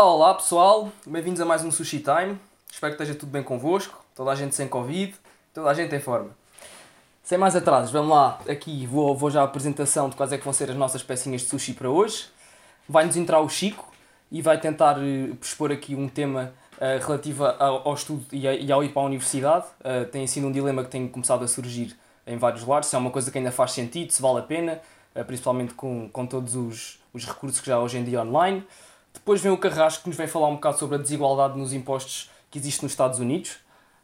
Olá, olá pessoal, bem-vindos a mais um Sushi Time. Espero que esteja tudo bem convosco, toda a gente sem Covid, toda a gente em forma. Sem mais atrasos, vamos lá, aqui vou, vou já à apresentação de quais é que vão ser as nossas pecinhas de sushi para hoje. Vai-nos entrar o Chico e vai tentar uh, expor aqui um tema uh, relativo ao, ao estudo e, a, e, ao ir para a universidade. Uh, tem sido um dilema que tem começado a surgir em vários lados, se é uma coisa que ainda faz sentido, se vale a pena, principalmente com, com todos os, os recursos que já há hoje em dia online. Depois vem o Carrasco que nos vem falar um bocado sobre a desigualdade nos impostos que existe nos Estados Unidos.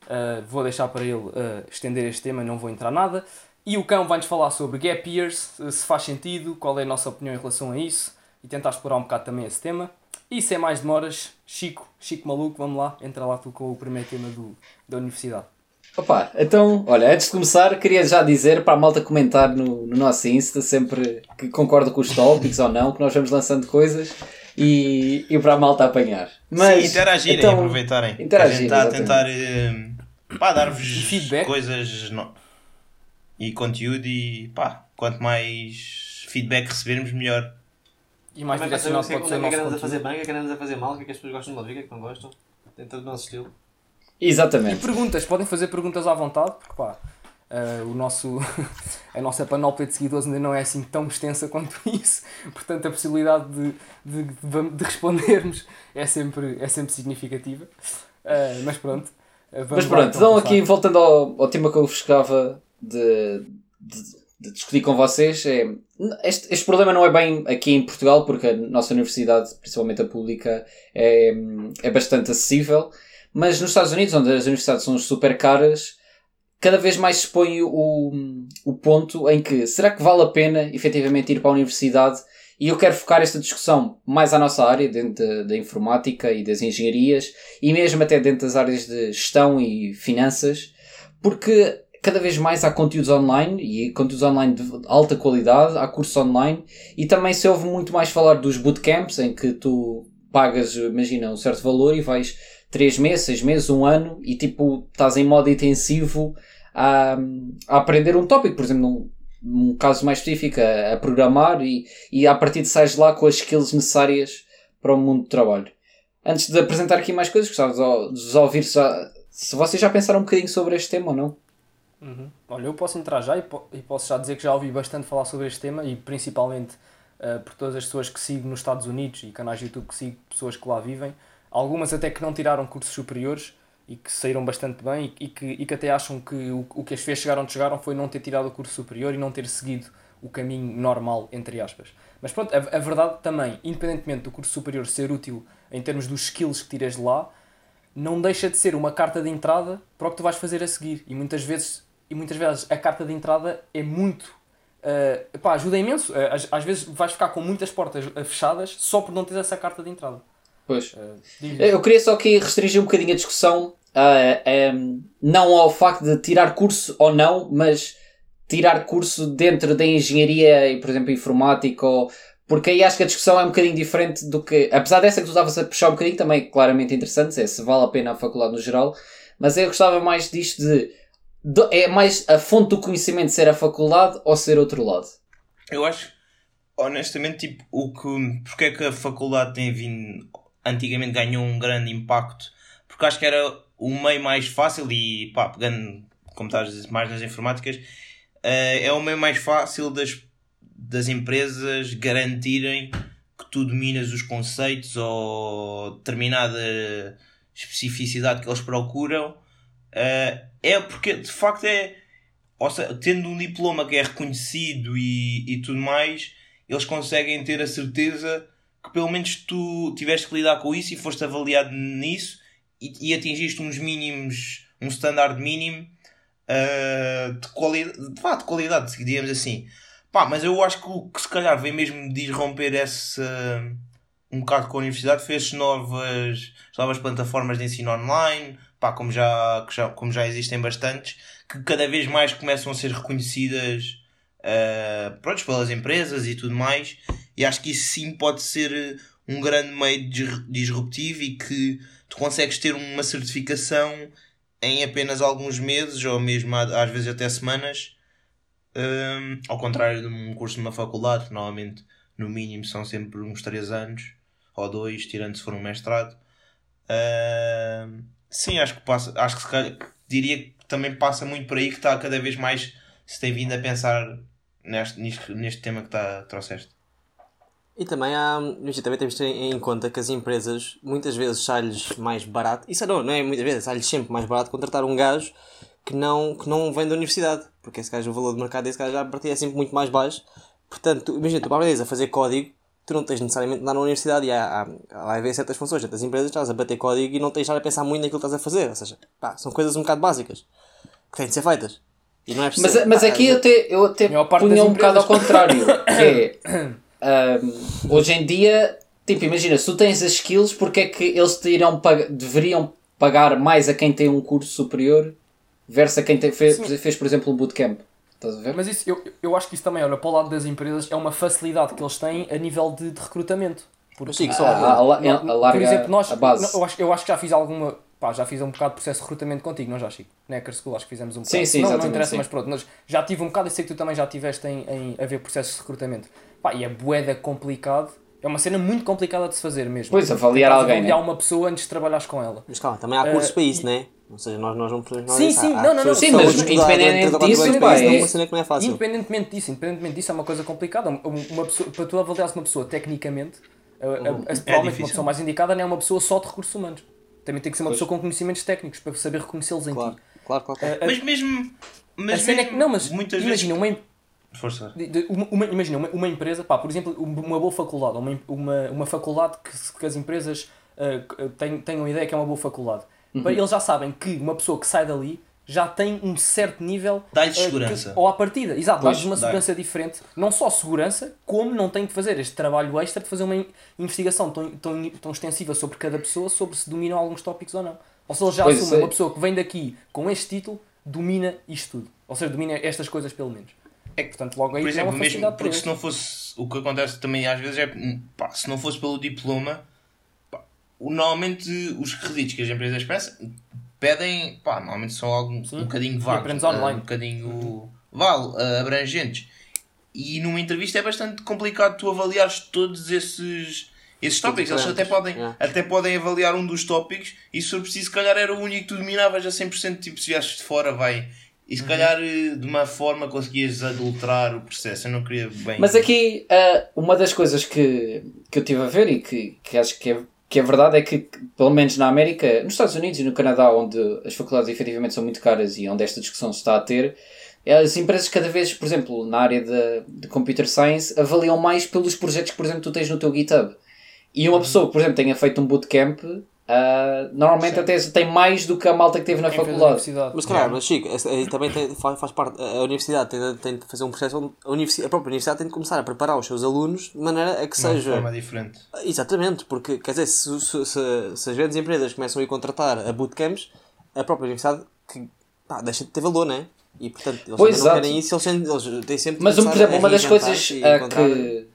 Uh, vou deixar para ele uh, estender este tema, não vou entrar nada. E o Cão vai-nos falar sobre gap years, se faz sentido, qual é a nossa opinião em relação a isso e tentar explorar um bocado também esse tema. E sem mais demoras, Chico, Chico Maluco, vamos lá, entra lá tu com o primeiro tema do, da universidade. Opa, então, olha, antes de começar, queria já dizer para a malta comentar no, no nosso Insta, sempre que concorda com os tópicos ou não, que nós vamos lançando coisas e, e para a malta apanhar. Mas, Sim, interagirem, então, aproveitarem. Interagir, a gente está a tentar uh, pá, dar-vos coisas no... e conteúdo e pá, quanto mais feedback recebermos, melhor. E mais direcionado pode ser o nosso que andamos a fazer bem, o que é que andamos a fazer mal, o que é que as pessoas gostam de ouvir, o que é que não gostam. Dentro do nosso estilo. Exatamente. E perguntas, podem fazer perguntas à vontade, porque pá, Uh, o nosso, a nossa panóplia de seguidores ainda não é assim tão extensa quanto isso, portanto a possibilidade de, de, de, de respondermos é sempre, é sempre significativa. Uh, mas pronto. Uh, mas pronto, então aqui voltando ao, ao tema que eu de, de, de, discutir com vocês, é, este, este problema não é bem aqui em Portugal, porque a nossa universidade, principalmente a pública, é, é bastante acessível, mas nos Estados Unidos, onde as universidades são super caras, cada vez mais se põe o, o ponto em que será que vale a pena efetivamente ir para a universidade? E eu quero focar esta discussão mais à nossa área, dentro da, informática e das engenharias, e mesmo até dentro das áreas de gestão e finanças, porque cada vez mais há conteúdos online e conteúdos online de alta qualidade, há cursos online e também se ouve muito mais falar dos bootcamps em que tu pagas, imagina, um certo valor e vais 3 meses, 6 meses, um ano e tipo estás em modo intensivo a, a aprender um tópico, por exemplo, num, num caso mais específico, a, a, programar e, e a partir de sais lá com as skills necessárias para o mundo do trabalho. Antes de apresentar aqui mais coisas, gostava de vos ouvir já, se vocês já pensaram um bocadinho sobre este tema ou não. Uhum. Olha, eu posso entrar já e, po e, posso já dizer que já ouvi bastante falar sobre este tema e principalmente uh, por todas as pessoas que sigo nos Estados Unidos e canais de YouTube que sigo pessoas que lá vivem algumas até que não tiraram cursos superiores e que saíram bastante bem e, e que, e que até acham que o, o que as fez chegar onde chegaram foi não ter tirado o curso superior e não ter seguido o caminho normal, entre aspas. Mas pronto, a, a verdade também, independentemente do curso superior ser útil em termos dos skills que tiras de lá, não deixa de ser uma carta de entrada para o que tu vais fazer a seguir. E muitas vezes, e muitas vezes a carta de entrada é muito. Uh, pá, ajuda imenso. Uh, às, às vezes vais ficar com muitas portas fechadas só por não ter essa carta de entrada. Pois. Uh, eu queria só aqui restringir um bocadinho a discussão, uh, um, não ao facto de tirar curso ou não, mas tirar curso dentro da engenharia e, por exemplo, informática ou porque aí acho que a discussão é um bocadinho diferente do que. Apesar dessa que tu estavas a puxar um bocadinho, também claramente interessante, é se vale a pena a faculdade no geral, mas eu gostava mais disto de. de é mais a fonte do conhecimento ser a faculdade ou ser outro lado? Eu acho, honestamente, tipo, o que. Porque é que a faculdade tem vindo antigamente ganhou um grande impacto, porque acho que era o meio mais fácil e pá, pegando, como estás a dizer, mais nas informáticas, uh, é o meio mais fácil das, das empresas garantirem que tu dominas os conceitos ou determinada especificidade que eles procuram. Uh, é porque de facto é, ou seja, tendo um diploma que é reconhecido e, e tudo mais, eles conseguem ter a certeza que pelo menos tu tiveste que lidar com isso e foste avaliado nisso e, e atingiste uns mínimos, um standard mínimo uh, de, quali de, de qualidade, digamos assim. Pá, mas eu acho que o que se calhar vem mesmo de romper essa um bocado com a universidade as novas, as novas plataformas de ensino online, pá, como já, já, como já existem bastantes, que cada vez mais começam a ser reconhecidas uh, pronto, pelas empresas e tudo mais, e acho que isso sim pode ser um grande meio disruptivo e que tu consegues ter uma certificação em apenas alguns meses ou mesmo às vezes até semanas, um, ao contrário de um curso numa faculdade, que normalmente no mínimo são sempre uns 3 anos ou 2, tirando se for um mestrado. Uh, sim, acho que passa, acho que se calhar, diria que também passa muito por aí que está cada vez mais se tem vindo a pensar neste, neste, neste tema que tá, trouxeste. E também há, também temos de ter em conta que as empresas muitas vezes sai-lhes mais barato, isso não, não é muitas vezes, sai-lhes sempre mais barato contratar um gajo que não, que não vem da universidade, porque esse gajo, o valor de mercado desse gajo já a partir é sempre muito mais baixo. Portanto, imagina, tu aprendes a fazer código, tu não tens necessariamente de andar na universidade e há, há, vai haver certas funções, certas empresas estás a bater código e não tens de estar a pensar muito naquilo que estás a fazer, ou seja, pá, são coisas um bocado básicas que têm de ser feitas. E não é preciso, mas, mas pá, aqui eu até, eu até punha um bocado ao contrário, que é um, hoje em dia, tipo, imagina, se tu tens as skills, porque é que eles te irão pag deveriam pagar mais a quem tem um curso superior versus a quem te, fez, fez, por exemplo, um bootcamp? Estás a ver? Mas isso, eu, eu acho que isso também, olha, para o lado das empresas, é uma facilidade que eles têm a nível de, de recrutamento. Porque, Sim, só, a, a, a, a, por exemplo, nós, a base. eu, acho, eu acho que já fiz alguma. Pá, já fiz um bocado de processo de recrutamento contigo, não já, Chico? Necker School, acho que fizemos um bocado. Sim, sim, não, não interessa, sim. mas pronto, mas já tive um bocado e sei que tu também já tiveste em, em a ver processos de recrutamento. Pá, e é boeda complicado. É uma cena muito complicada de se fazer mesmo. Pois, avaliar alguém. Avaliar né? uma pessoa antes de trabalhares com ela. Mas calma, também há cursos uh, para isso, e... não é? Ou seja, nós, nós não podemos. Sim, sim, não, não, não. Sim, mas independentemente disso, pá, é... uma cena que não é fácil. Independentemente disso, independentemente disso, é uma coisa complicada. Uma pessoa, para tu avaliares uma pessoa tecnicamente, a, a, a, é provavelmente uma pessoa mais indicada não é uma pessoa só de recursos humanos. Também tem que ser uma pois. pessoa com conhecimentos técnicos para saber reconhecê-los em claro, ti. Claro, claro, claro. mas mesmo. Mas a mesmo, é que, não, mas imagina, vezes... uma, Força. Uma, uma, imagina, uma, uma, empresa, pá, por exemplo, uma boa faculdade, uma, uma, uma faculdade que, que as empresas uh, têm, tenham ideia que é uma boa faculdade. Uhum. Eles já sabem que uma pessoa que sai dali já tem um certo nível. Dá-lhe uh, segurança. Que, ou à partida, exato, dá-lhes uma segurança diferente. Não só segurança, como não tem que fazer este trabalho extra de fazer uma investigação tão, tão, tão extensiva sobre cada pessoa, sobre se dominam alguns tópicos ou não. Ou seja, já pois assume uma pessoa que vem daqui com este título, domina isto tudo. Ou seja, domina estas coisas pelo menos. É que, portanto, logo aí Por exemplo, é uma mesmo, porque se não fosse o que acontece também às vezes é pá, se não fosse pelo diploma, pá, normalmente os requisitos que as empresas peçam, pedem, pá, normalmente são algo um bocadinho vago, online. um bocadinho vale, uh, abrangentes. E numa entrevista é bastante complicado tu avaliares todos esses esses tópicos, eles até podem, yeah. até podem avaliar um dos tópicos e se for preciso, se calhar era o único que tu dominavas a 100%, tipo se viesses de fora, vai e se uhum. calhar eh, de uma forma conseguias adulterar o processo. Eu não queria bem. Mas aqui, uh, uma das coisas que, que eu tive a ver e que, que acho que é, que é verdade é que, pelo menos na América, nos Estados Unidos e no Canadá, onde as faculdades efetivamente são muito caras e onde esta discussão se está a ter, as empresas cada vez, por exemplo, na área de, de Computer Science, avaliam mais pelos projetos que, por exemplo, tu tens no teu GitHub. E uma uhum. pessoa que, por exemplo, tenha feito um bootcamp Uh, normalmente até tem mais do que a malta que teve na faculdade. Mas claro, mas Chico, também tem, faz, faz parte. A universidade tem, tem de fazer um processo onde a, universidade, a própria universidade tem de começar a preparar os seus alunos de maneira a que seja. De forma diferente. Exatamente, porque quer dizer, se, se, se, se as grandes empresas começam a ir contratar a bootcamps, a própria universidade que, pá, deixa de ter valor, não é? E portanto, eles pois não querem isso, eles, eles têm sempre Mas, por exemplo, uma das coisas uh, que,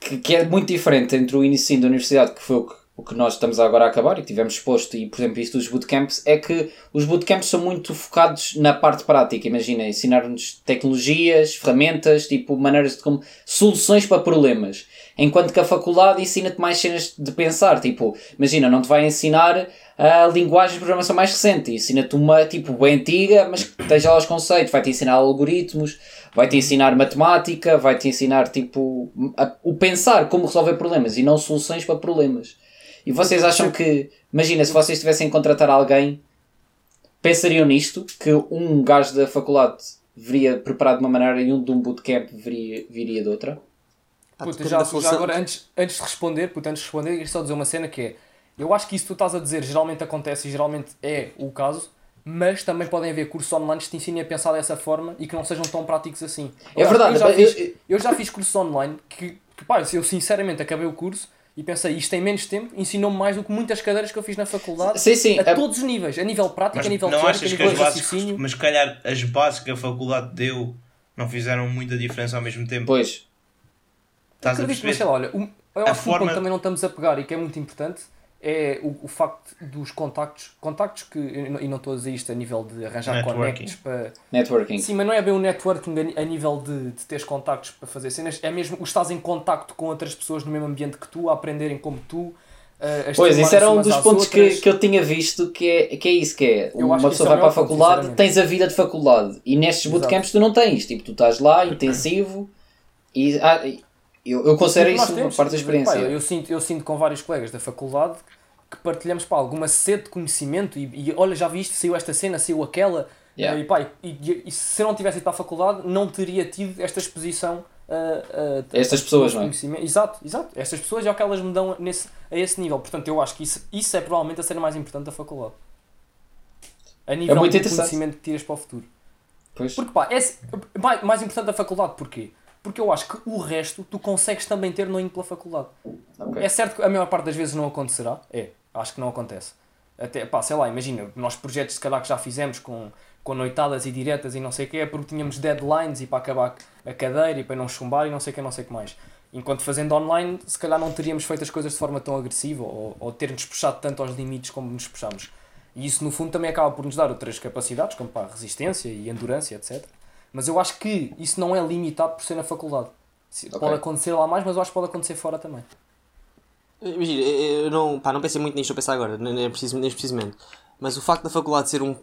que, que é muito diferente entre o início da universidade, que foi o que o que nós estamos agora a acabar e que tivemos exposto, e por exemplo, isto dos bootcamps, é que os bootcamps são muito focados na parte prática. Imagina, ensinar-nos tecnologias, ferramentas, tipo, maneiras de como. soluções para problemas. Enquanto que a faculdade ensina-te mais cenas de pensar. Tipo, imagina, não te vai ensinar a linguagem de programação mais recente. Ensina-te uma, tipo, bem antiga, mas que esteja lá os conceitos. Vai-te ensinar algoritmos, vai-te ensinar matemática, vai-te ensinar, tipo, a, o pensar, como resolver problemas e não soluções para problemas. E vocês acham que, imagina, se vocês tivessem que contratar alguém, pensariam nisto? Que um gajo da faculdade viria preparado de uma maneira e um de um bootcamp viria, viria de outra? Puta, já, já agora, antes, antes de responder, puta, antes de responder, queria só dizer uma cena que é: eu acho que isso que tu estás a dizer geralmente acontece e geralmente é o caso, mas também podem haver cursos online que te ensinem a pensar dessa forma e que não sejam tão práticos assim. É Aliás, verdade, Eu já, eu- fiz, eu- eu já fiz cursos online que, que pá, eu sinceramente acabei o curso e pensei, isto em menos tempo ensinou-me mais do que muitas cadeiras que eu fiz na faculdade. Sim, sim. A a- todos os níveis, a nível prático, Mas a nível não teórico, a achas que nível as de bases, raciocínio. mas se calhar as bases que a faculdade deu não fizeram muita diferença ao mesmo tempo? Pois. Estás a Acredito, mas sei perceber? lá, olha, eu A acho que um forma- ponto que também não estamos a pegar e que é muito importante é o, o facto dos contactos, contactos que, e não- e estou a dizer isto a nível de arranjar Networking. connects para... Networking. Sim, mas não é bem o networking a, a nível de, de teres contactos para fazer cenas, é mesmo o estás em contacto com outras pessoas no mesmo ambiente que tu, a aprenderem como tu, a, a Pois, isso era um dos pontos que, outras. que eu tinha visto que é, que é isso, que é Eu uma pessoa é vai o para a ponto, faculdade, sinceramente. tens a vida de faculdade e nestes Exato. bootcamps tu não tens, tipo, tu estás lá, intensivo e ah, eu, eu considero isso uma parte da experiência. pá, eu, sinto, eu sinto com vários colegas da faculdade que partilhamos pá, alguma sede de conhecimento e, e olha, já vi isto, saiu esta cena, saiu aquela. Yeah. E, pá, e, e- e se eu não tivesse ido para a faculdade, não teria tido esta exposição a, a- a- Estas pessoas, não é? Exato, exato. Estas pessoas é o que elas me dão nesse, a esse nível. Portanto, eu acho que isso, isso é provavelmente a cena mais importante da faculdade. A nível muito do conhecimento que tiras para o futuro. Pois. Porque pá, é, mais, mais importante da faculdade, porquê? Porque eu acho que o resto tu consegues também ter não indo pela faculdade. Ok. É certo que a maior parte das vezes não acontecerá. É, acho que não acontece. Até, pá, sei lá, imagina, nós projetos se calhar que já fizemos com, com noitadas e diretas e não sei o que é porque tínhamos deadlines e para acabar a cadeira e para não chumbar e não sei o que, não sei o que mais. Enquanto fazendo online, se calhar não teríamos feito as coisas de forma tão agressiva ou, ou ter-nos puxado tanto aos limites como nos puxamos. E isso no fundo também acaba por nos dar outras capacidades, como pá, resistência e endurance, etc. Mas eu acho que isso não é limitado por ser na faculdade. Pode acontecer lá mais, mas eu acho que pode acontecer fora também. Imagina, eu não, pá, não pensei muito nisto, vou pensar agora, nem, nem preciso, neste precisamente. Mas o facto da faculdade ser um,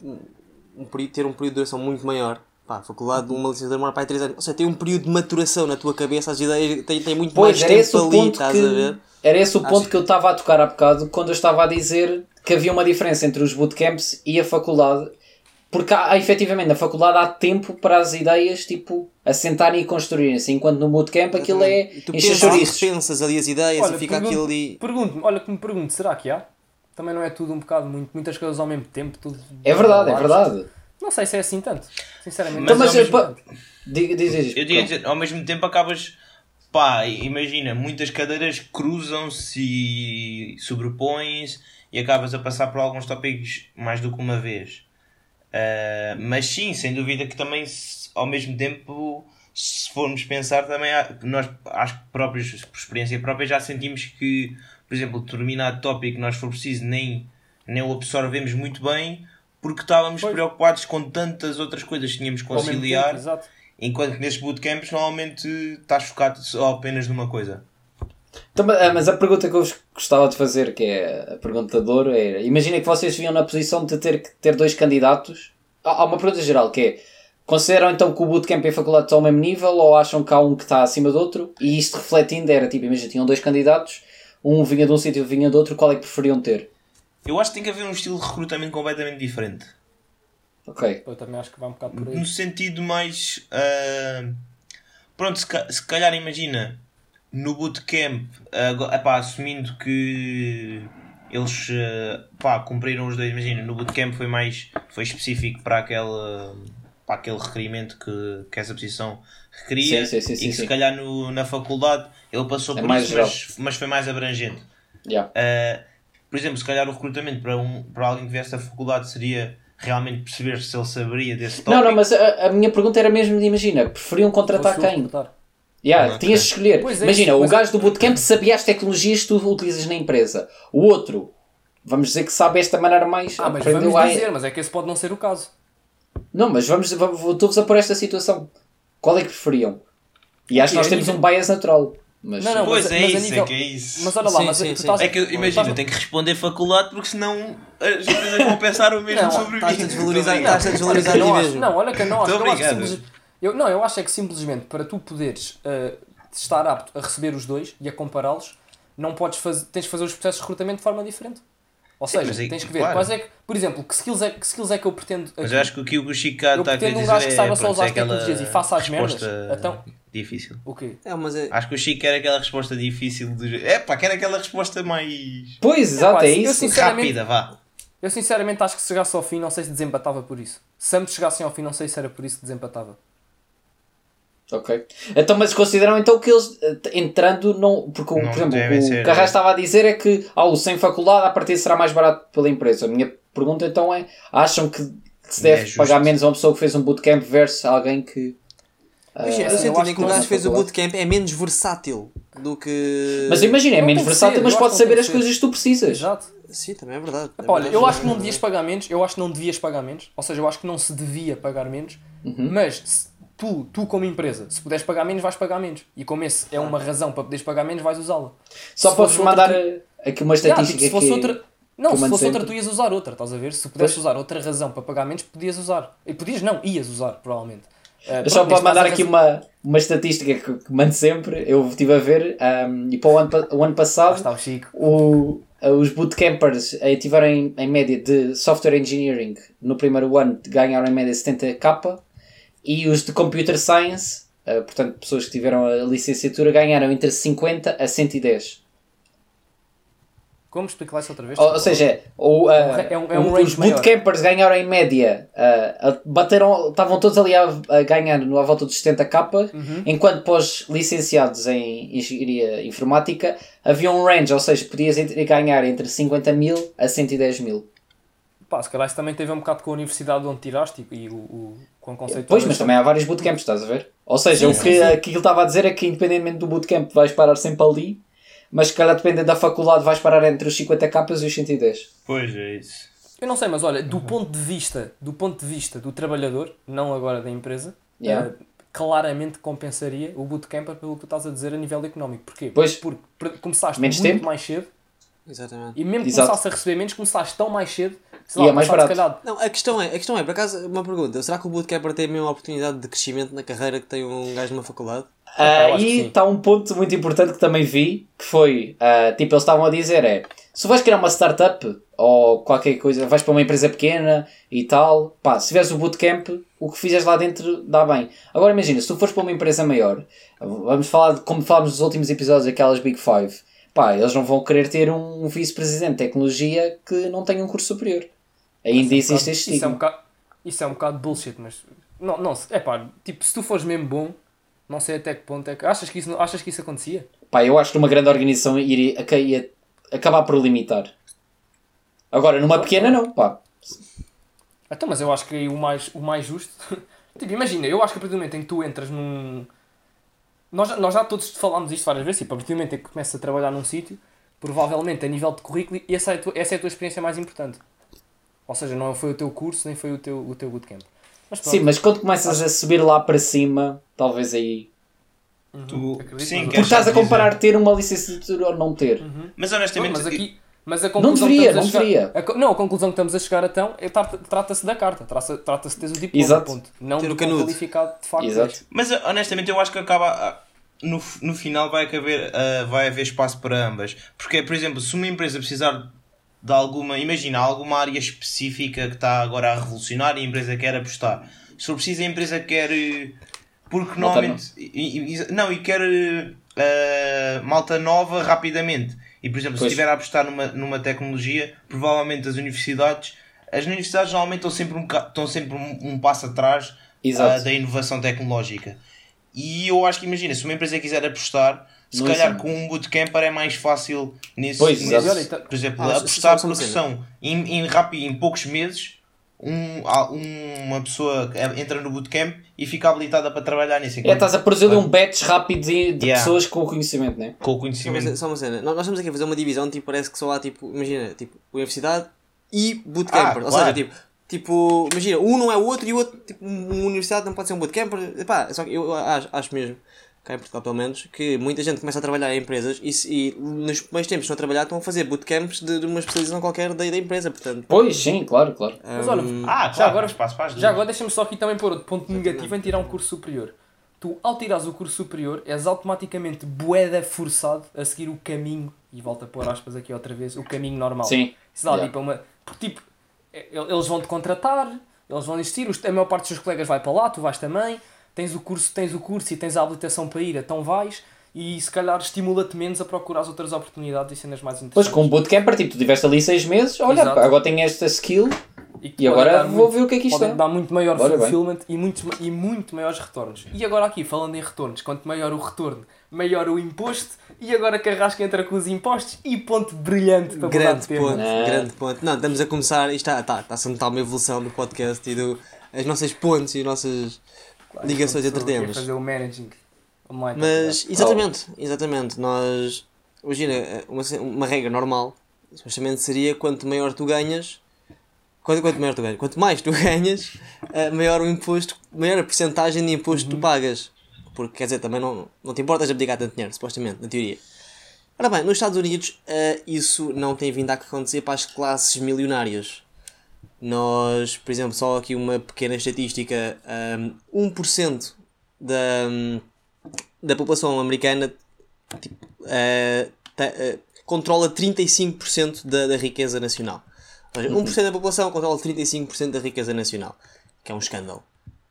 um, período, ter um período de duração muito maior, pá, a faculdade de uma licenciatura demora para aí 3 anos, ou seja, tem um período de maturação na tua cabeça, as ideias, tem, tem muito Pois, mais tempo esse o ali, ponto estás a ver? que, era esse o ponto Acho- que eu estava a tocar há bocado quando eu estava a dizer que havia uma diferença entre os bootcamps e a faculdade. Porque há, há, efetivamente na faculdade há tempo para as ideias tipo assentarem e construírem-se, enquanto no bootcamp aquilo é E tu encher pensas, ali as ideias Olha, e fica pergunto- aquilo ali. Pergunto-me, olha que me pergunto, será que há? Também não é tudo um bocado, muito, muitas coisas ao mesmo tempo, tudo... É verdade, é verdade. Não sei se é assim tanto, sinceramente. Mas Então, mas pa- é diz, diz, diz, Eu diria dizer, ao mesmo tempo acabas. Pá, imagina, muitas cadeiras cruzam-se e sobrepõem-se e acabas a passar por alguns tópicos mais do que uma vez. Ah, mas sim, sem dúvida que também, se- ao mesmo tempo, se formos pensar, também há- nós acho que próprios, por experiência própria, já sentimos que, por exemplo, determinado tópico nós for preciso nem, nem o absorvemos muito bem porque estávamos Pois. preocupados com tantas outras coisas que tínhamos que conciliar. tempo. Enquanto que nestes bootcamps normalmente estás focado só apenas numa coisa. Então, mas- mas a pergunta que eu vos gostava de fazer, que é a pergunta de ouro, era: imagina que vocês vinham na posição de ter que ter dois candidatos. Há uma pergunta geral que é: consideram então que o bootcamp e a faculdade estão ao mesmo nível ou acham que há um que está acima do outro? E isto refletindo era tipo: imagina, tinham dois candidatos, um vinha de um sítio e vinha do outro, qual é que preferiam ter? Eu acho que tem que haver um estilo de recrutamento completamente diferente. Ok. Eu também acho que vai um bocado por aí. No sentido mais. ah, pronto, se, ca- se calhar imagina no bootcamp, uh, epá, assumindo que eles pá, cumpriram os dois, imagina, no bootcamp foi mais foi específico para aquele, para aquele requerimento que, que essa posição requeria Sim, sim, sim, e que sim. se calhar no, na faculdade ele passou É por mais isso, mas, mas foi mais abrangente. Yeah. Uh, por exemplo, se calhar o recrutamento para, um, para alguém que viesse da faculdade seria realmente perceber se ele saberia desse tópico. Não, não, mas a, a minha pergunta era mesmo de imagina: preferiam contratar quem? recrutar. Yeah, Ok. tinhas de escolher. Pois é, Imagina, o gajo do bootcamp sabia as tecnologias que tu utilizas na empresa. O outro, vamos dizer que sabe esta maneira mais. Ah, mas vamos a- dizer, mas é que esse pode não ser o caso. Não, mas vamos, vamos- estou-vos a pôr esta situação. Qual é que preferiam? E acho que nós temos um bias natural. Mas, Não, não, Pois mas- é mas isso, nível- é que é isso. Mas olha lá, Sim, mas sim, tu estás É que imagina, estás- tenho que responder faculdade porque senão as empresas vão pensar o mesmo Não, sobre a mim. desvalorizar- estás-te a desvalorizar Olha, que eu a não mesmo. Não, olha que eu não acho. Eu simples- eu, não, eu acho é que simplesmente para tu poderes uh, estar apto a receber os dois e a compará-los, não podes fazer, tens de fazer os processos de recrutamento de forma diferente. Ou Sim, seja, mas aí- tens que ver claro. quais é que, por exemplo, que skills é que, skills é que eu pretendo. Mas aqui? eu acho que o que o Chica Eu está a querer pretendo um dizer gajo que é, saiba só pronto, usar é as tecnologias e faça as merdas. resposta Então- difícil. O quê? É, mas é, Acho que o Chico quer aquela resposta difícil de. É pá, quer aquela resposta mais Pois, exato, é eu isso. sinceramente- rápida, vá. Eu sinceramente acho que se chegasse ao fim, não sei se desempatava por isso. Se ambos chegassem ao fim, não sei se era por isso que desempatava. Ok. Então, mas consideram então que eles eh, entrando não. Porque, o- Não por exemplo, o ser- que Carrasco estava a dizer é que ah, o sem faculdade a partir será mais barato pela empresa. A minha pergunta então é: acham que se deve É pagar menos a uma pessoa que fez um bootcamp versus alguém que. ah, Imagina, eu eu senti acho em que o não gajo fez o bootcamp é menos versátil do que. Mas imagina, é Não menos versátil, ser, mas pode saber as coisas que tu precisas. Exato. Sim, também é verdade. Epá, olha, É eu verdade. acho que não devias pagar menos, eu acho que não devias pagar menos, ou seja, eu acho que não se devia pagar menos, Uhum. mas se tu, tu como empresa, se puderes pagar menos, vais pagar menos. E como esse é uma razão para poderes pagar menos, vais usá-la. Só Se outra, mandar eh, aqui uma Yeah, estatística tipo, se fosse que. outra. Não, se fosse outra, sempre. tu ias usar outra, estás a ver? Se pudesses usar outra razão para pagar menos, podias usar. E podias não, ias usar, provavelmente. Eh, Eu só para mandar caso, aqui uma, uma estatística que, que mando sempre, eu estive a ver, ahm, e para o ano, o ano passado o o, os bootcampers eh, tiveram em, em média de software engineering no primeiro ano ganharam em média 70k e os de computer science, eh, portanto pessoas que tiveram a licenciatura, ganharam entre 50 a 110. Como explicar isso outra vez? Ou, ou seja, o, eh, É um- é um os bootcampers ganharam em média, a- bateram, estavam todos ali a, a ganhar à volta dos 70k, Uhum. enquanto para os licenciados em engenharia informática havia um range, ou seja, podias ganhar entre 50 mil a 110 mil. Pá, se calhar isso também teve um bocado com a universidade onde tiraste e, e o, o, com o conceito. Pois, mas também há vários bootcamps, estás a ver? Ou seja, Sim, o que, sim. aquilo que ele estava a dizer é que independentemente do bootcamp vais parar sempre ali, mas se calhar dependendo da faculdade vais parar entre os 50 capas e os 110. Pois é isso. Eu não sei, mas olha, do ponto de vista, do ponto de vista do trabalhador, não agora da empresa, Yeah. eh, claramente compensaria o bootcamper pelo que tu estás a dizer a nível económico. Porquê? Pois. Porque começaste Menos muito tempo. mais cedo Exatamente. e mesmo que começaste a receber menos, começaste tão mais cedo, sei E lá, é mais barato. calhar, Não, a questão é, a questão é, por acaso, uma pergunta. Será que o bootcamper tem a mesma oportunidade de crescimento na carreira que tem um gajo numa faculdade? Que e está um ponto muito importante que também vi, que foi, ah, tipo, eles estavam a dizer é, se vais criar uma startup ou qualquer coisa, vais para uma empresa pequena e tal, pá, se tiveres o bootcamp, o que fizeres lá dentro dá bem. Agora imagina, se tu fores para uma empresa maior, vamos falar de como falámos nos últimos episódios, aquelas Big Five, pá, eles não vão querer ter um vice-presidente de tecnologia que não tenha um curso superior. Ainda existe este isso é um bocado, isso é um bocado bullshit, mas não, não, é pá, tipo, se tu fores mesmo bom, não sei até que ponto é que achas que isso, achas que isso acontecia? Pá, eu acho que numa grande organização iria, ia acabar por limitar. Agora, numa pequena não, pá. Então, mas eu acho que o mais, o mais justo. tipo, imagina, eu acho que a partir do momento em que tu entras num. Nós, já- nós já todos falámos isto várias vezes, tipo, a partir do momento em que começas a trabalhar num sítio, provavelmente a nível de currículo, essa é, tua, essa é a tua experiência mais importante. Ou seja, não foi o teu curso, nem foi o teu, o teu bootcamp. Mas pronto, Sim, mas quando começas a subir lá para cima, talvez aí. Tu, acredito, sim, mas- Porque estás a dizer- comparar ter uma licenciatura ou não ter. Mas Não, honestamente, mas aqui. Mas a Não conclusão deveria, que não estamos a chegar, deveria. a não, a conclusão que estamos a chegar então é trata- trata-se da carta, trata-se trata-se de teres o diploma, Exato. ponto. Não Ter do qualificado de facto. Exato. Mas honestamente eu acho que acaba. ah, No, no final vai haver, ah, vai haver espaço para ambas. Porque, por exemplo, se uma empresa precisar de alguma. Imagina, alguma área específica que está agora a revolucionar e a empresa quer apostar. Se for preciso, a empresa quer. eh, Porque Malta normalmente. e- não, e quer eh, malta nova rapidamente. E por exemplo, Pois. se estiver a apostar numa, numa tecnologia, provavelmente as universidades. As universidades normalmente estão sempre um, estão sempre um, um passo atrás ah, da inovação tecnológica. E eu acho que imagina, se uma empresa quiser apostar, se Não calhar com um bootcamper é mais fácil nesse, Pois, nesse- exato. Olha, então- por exemplo, Ah, apostar porque são em, em rápido, em poucos meses, um, um- uma pessoa entra no bootcamp e fica habilitada para trabalhar nisso. É, estás a produzir um batch rápido de, de Yeah. pessoas com o conhecimento, né? com o conhecimento. só uma cena. Nós, nós estamos aqui a fazer uma divisão, tipo, parece que só há, tipo, imagina, tipo, universidade e bootcamper. Ah, Ou claro. seja, tipo, tipo, imagina, um não é o outro e o outro, tipo, uma universidade não pode ser um bootcamper. Epá, só que eu acho, acho mesmo, cá em Portugal pelo menos, que muita gente começa a trabalhar em empresas e, se- e nos primeiros tempos que estão a trabalhar estão a fazer bootcamps de, de uma especialização qualquer da, da empresa, portanto. Pois, sim, claro, claro. Mas olha, Ah, já claro, agora, espaço para já agora deixa-me só aqui também pôr outro ponto negativo em tirar um curso superior. Tu, ao tirares o curso superior, és automaticamente boeda forçado a seguir o caminho, e volta a pôr aspas aqui outra vez, o caminho normal. Sim. Isso dá Yeah. tipo uma. Porque tipo, eles vão te contratar, eles vão existir, os- a maior parte dos teus colegas vai para lá, tu vais também, tens o curso, tens o curso e tens a habilitação para ir, então vais. e se calhar estimula-te menos a procurar as outras oportunidades e cenas mais Pois interessantes. com o bootcamper, tipo, tu tiveste ali 6 meses, olha, Exato. agora tenho esta skill que e podem agora vou muito- ver o que é que isto é. dar muito maior bem. fulfillment e muito, e muito maiores retornos. E agora aqui, falando em retornos, quanto maior o retorno, maior o imposto, e agora Carrasco entra com os impostos e ponto brilhante para Grande ponto, É. grande ponto. Não, estamos a começar, isto está, está, está a notar uma evolução do podcast e do, as nossas pontes e as nossas ligações entre temas. fazer o managing online. Mas, exatamente, exatamente. Nós, imagina, uma, uma regra normal, supostamente seria quanto maior tu ganhas, quanto, quanto maior tu ganhas, quanto mais tu ganhas, eh, maior o imposto, maior a porcentagem de imposto que tu pagas. Porque, quer dizer, também não, não te importas de abdicar tanto dinheiro, supostamente, na teoria. Ora bem, nos Estados Unidos, eh, isso não tem vindo a acontecer para as classes milionárias. Nós, por exemplo, só aqui uma pequena estatística, um, 1% da, hum, da população americana tipo, eh, ta- eh, controla 35% da, da riqueza nacional. Ou seja, 1% da população controla 35% da riqueza nacional, que é um escândalo.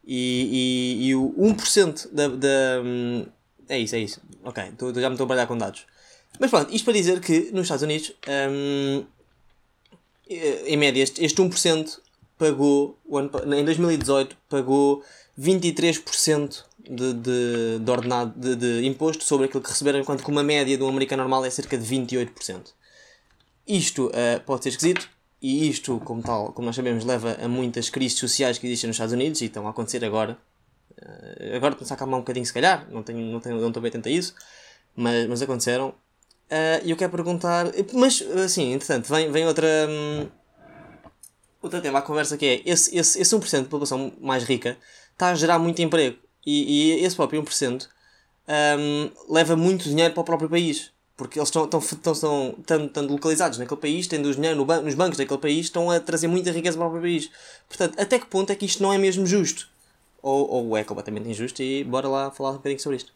E, e, e o 1% da, da. hum, É isso, é isso. Ok, tô- já me estou a trabalhar com dados. Mas pronto, isto para dizer que nos Estados Unidos, hum, eh, em média, este, este 1% pagou, em 2018, pagou 23% de, de, de ordenado de, de imposto sobre aquilo que receberam, enquanto que uma média de um americano normal é cerca de 28%. Isto eh, pode ser esquisito, e isto, como tal, como nós sabemos, leva a muitas crises sociais que existem nos Estados Unidos e estão a acontecer agora. Eh, agora começar a acalmar um bocadinho, se calhar, não, tenho, não, tenho, não estou bem atento a isso, mas, mas aconteceram. Eh, E eu quero perguntar, mas assim, entretanto, vem, vem outra. hum, outro tema à conversa que é esse, esse, esse 1% da população mais rica está a gerar muito emprego e, e esse próprio 1% hum, leva muito dinheiro para o próprio país porque eles estão, estão, estão, estão, estão, estão localizados naquele país, tendo os dinheiro no ban nos bancos daquele país, estão a trazer muita riqueza para o próprio país. Portanto, até que ponto é que isto não é mesmo justo? Ou, ou é completamente injusto e bora lá falar um bocadinho sobre isto.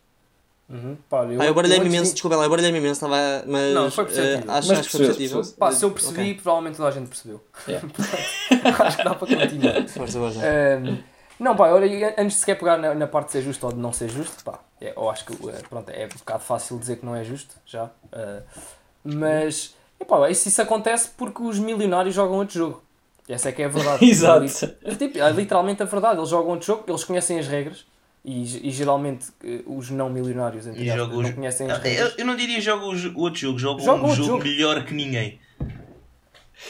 Uhum. Pá, eu, Ah, eu baralhei-me antes imenso, de- desculpa lá, eu baralhei-me imenso, estava, mas Não, foi perceptível. eh, acho, Mas acho que foi percebeu-se, perceptível. Pá, se eu percebi, Ok. provavelmente toda a gente percebeu. Portanto, acho que dá para continuar. Força, força. Ahm, não, pá, olha, e antes de sequer pegar na, na parte de ser justo ou de não ser justo, pá, é, eu acho que eh, pronto, é um bocado fácil dizer que não é justo, já. ah, mas, epá, isso, isso acontece porque os milionários jogam outro jogo. Essa é que é a verdade. Exato. É, tipo, é literalmente a verdade. Eles jogam outro jogo, eles conhecem as regras e, e geralmente eh, os não milionários entre jogam não os- conhecem as Eu, regras. eu não diria jogo o jo- outro jogo, jogo um outro jogo jogo. melhor que ninguém.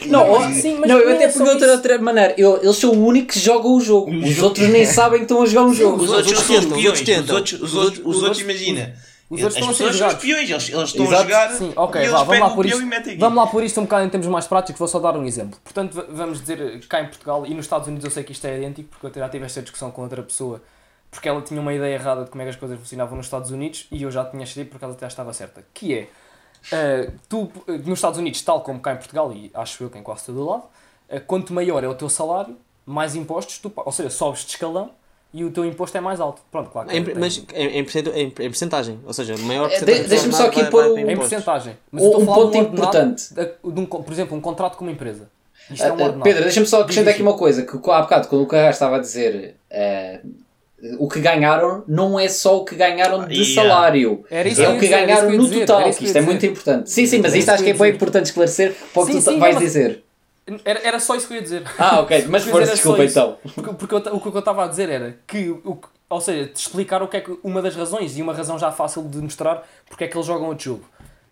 Não, Não, sim, mas não, eu até pergunto de isso. outra maneira. Eu, eles são o único que jogam o jogo. Os jogo- outros nem sabem que estão a jogar um jogo. Os Os outros outros são os os peões. outros. Os outros, os Os outros, outros- os outros imagina. os outros estão a ser os jogados. peões, eles, eles estão a jogar Sim, ok, vá, vamos lá por isto. e. Vamos lá por isto um bocado em termos mais práticos, vou só dar um exemplo. Portanto, vamos dizer que cá em Portugal e nos Estados Unidos eu sei que isto é idêntico, porque eu já tive esta discussão com outra pessoa, porque ela tinha uma ideia errada de como é que as coisas funcionavam nos Estados Unidos e eu já tinha chegado porque ela até estava certa. Que é, eh, tu, eh, nos Estados Unidos, tal como cá em Portugal, e acho eu que em quase todo o lado, eh, quanto maior é o teu salário, mais impostos tu Ou seja, sobes de escalão e o teu imposto é mais alto. Pronto, claro que Em, tem- mas em, em, em, em percentagem, ou seja, maior Eh, percentagem. de- deixa-me só aqui vai- pôr vai o- Em porcentagem. Mas Um- eu estou a um falar de ponto ordenado importante. de, de um, por exemplo, um contrato com uma empresa. Isto é um Ah, ah, ordenado. Pedro, deixa-me só acrescentar aqui uma coisa, que há bocado, quando o Carrasco estava a dizer eh, o que ganharam, não é só o que ganharam de Yeah. salário. Era isso É o que dizer, ganharam que no dizer, total, que isto é muito importante. Sim, sim, mas isto acho que é bem importante esclarecer para o que Sim, tu sim, vais não, dizer. Era, era só isso que eu ia dizer. Ah, ok, mas força, desculpa isso. então. Porque, porque eu o que eu estava a dizer era que, o, ou seja, te explicar o que é que uma das razões, e uma razão já fácil de mostrar, porque é que eles jogam outro jogo.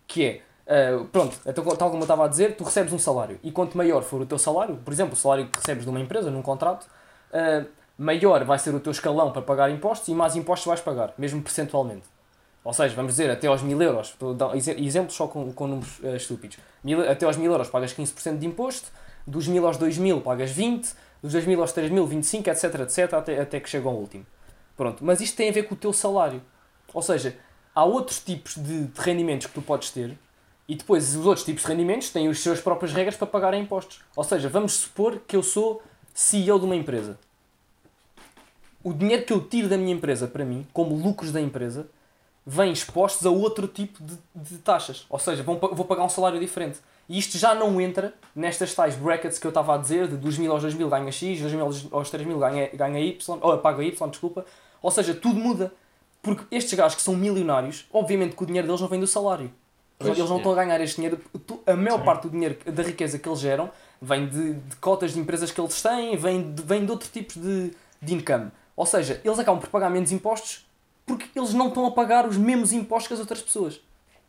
Que é, ah, pronto, então, tal como eu estava a dizer, tu recebes um salário. E quanto maior for o teu salário, por exemplo, o salário que recebes de uma empresa, num contrato, ah, maior vai ser o teu escalão para pagar impostos e mais impostos vais pagar, mesmo percentualmente. Ou seja, vamos dizer, até aos 1000 euros, a dar exe- exemplos só com, com números eh, estúpidos. Mil- até aos 1000 euros pagas 15% de imposto, dos 1000 aos 2000 pagas 20, dos 2000 aos 3000, 25, etc, etc, até, até que chega ao último. Pronto, mas isto tem a ver com o teu salário. Ou seja, há outros tipos de, de rendimentos que tu podes ter e depois os outros tipos de rendimentos têm as suas próprias regras para pagarem impostos. Ou seja, vamos supor que eu sou CEO de uma empresa. O dinheiro que eu tiro da minha empresa para mim, como lucros da empresa, vem expostos a outro tipo de, de taxas. Ou seja, vão, vou pagar um salário diferente. E isto já não entra nestas tais brackets que eu estava a dizer, de 2.000 aos 2.000 ganha X, 2.000 aos 3.000 ganha, ganha Y, ou paga Y, desculpa. Ou seja, tudo muda. Porque estes gajos que são milionários, obviamente que o dinheiro deles não vem do salário. Pois, eles não é. estão a ganhar este dinheiro. A maior parte do dinheiro, da riqueza que eles geram, vem de, de cotas de empresas que eles têm, vem de, vem de outro tipo de, de income. Ou seja, eles acabam por pagar menos impostos porque eles não estão a pagar os mesmos impostos que as outras pessoas.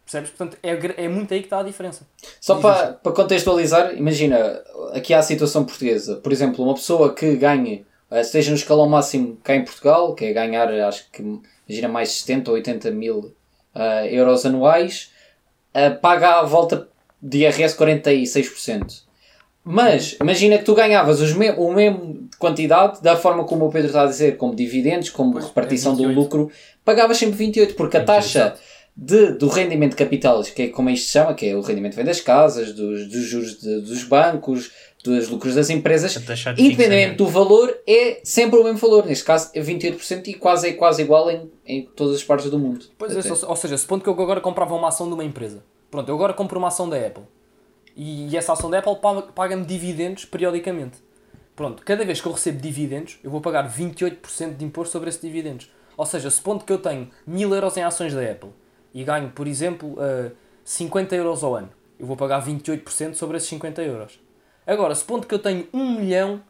Percebes? Portanto, é, é muito aí que está a diferença. Só Diz para, para contextualizar, imagina, aqui há a situação portuguesa. Por exemplo, uma pessoa que ganhe, eh, esteja no escalão máximo cá em Portugal, que é ganhar, acho que, imagina, mais de 70 ou 80 mil eh, euros anuais, eh, paga à volta de IRS 46%. Mas, imagina que tu ganhavas os me o mesmo quantidade, da forma como o Pedro está a dizer, como dividendos, como Pois, repartição é do 28. lucro, pagavas sempre 28%, porque a 28, taxa de, do rendimento de capitais, que é como isto se chama, que é o rendimento que vem das casas, dos, dos juros de- dos bancos, dos lucros das empresas, independentemente do valor, é sempre o mesmo valor. Neste caso é 28% e quase é quase igual em, em todas as partes do mundo. Pois é, ou seja, supondo que eu agora comprava uma ação de uma empresa. Pronto, eu agora compro uma ação da Apple. E essa ação da Apple paga- paga-me dividendos periodicamente. Pronto, cada vez que eu recebo dividendos, eu vou pagar 28% de imposto sobre esses dividendos. Ou seja, supondo que eu tenho 1000 euros em ações da Apple e ganho, por exemplo, eh, 50 euros ao ano, eu vou pagar 28% sobre esses 50 euros. Agora, supondo que eu tenho 1 milhão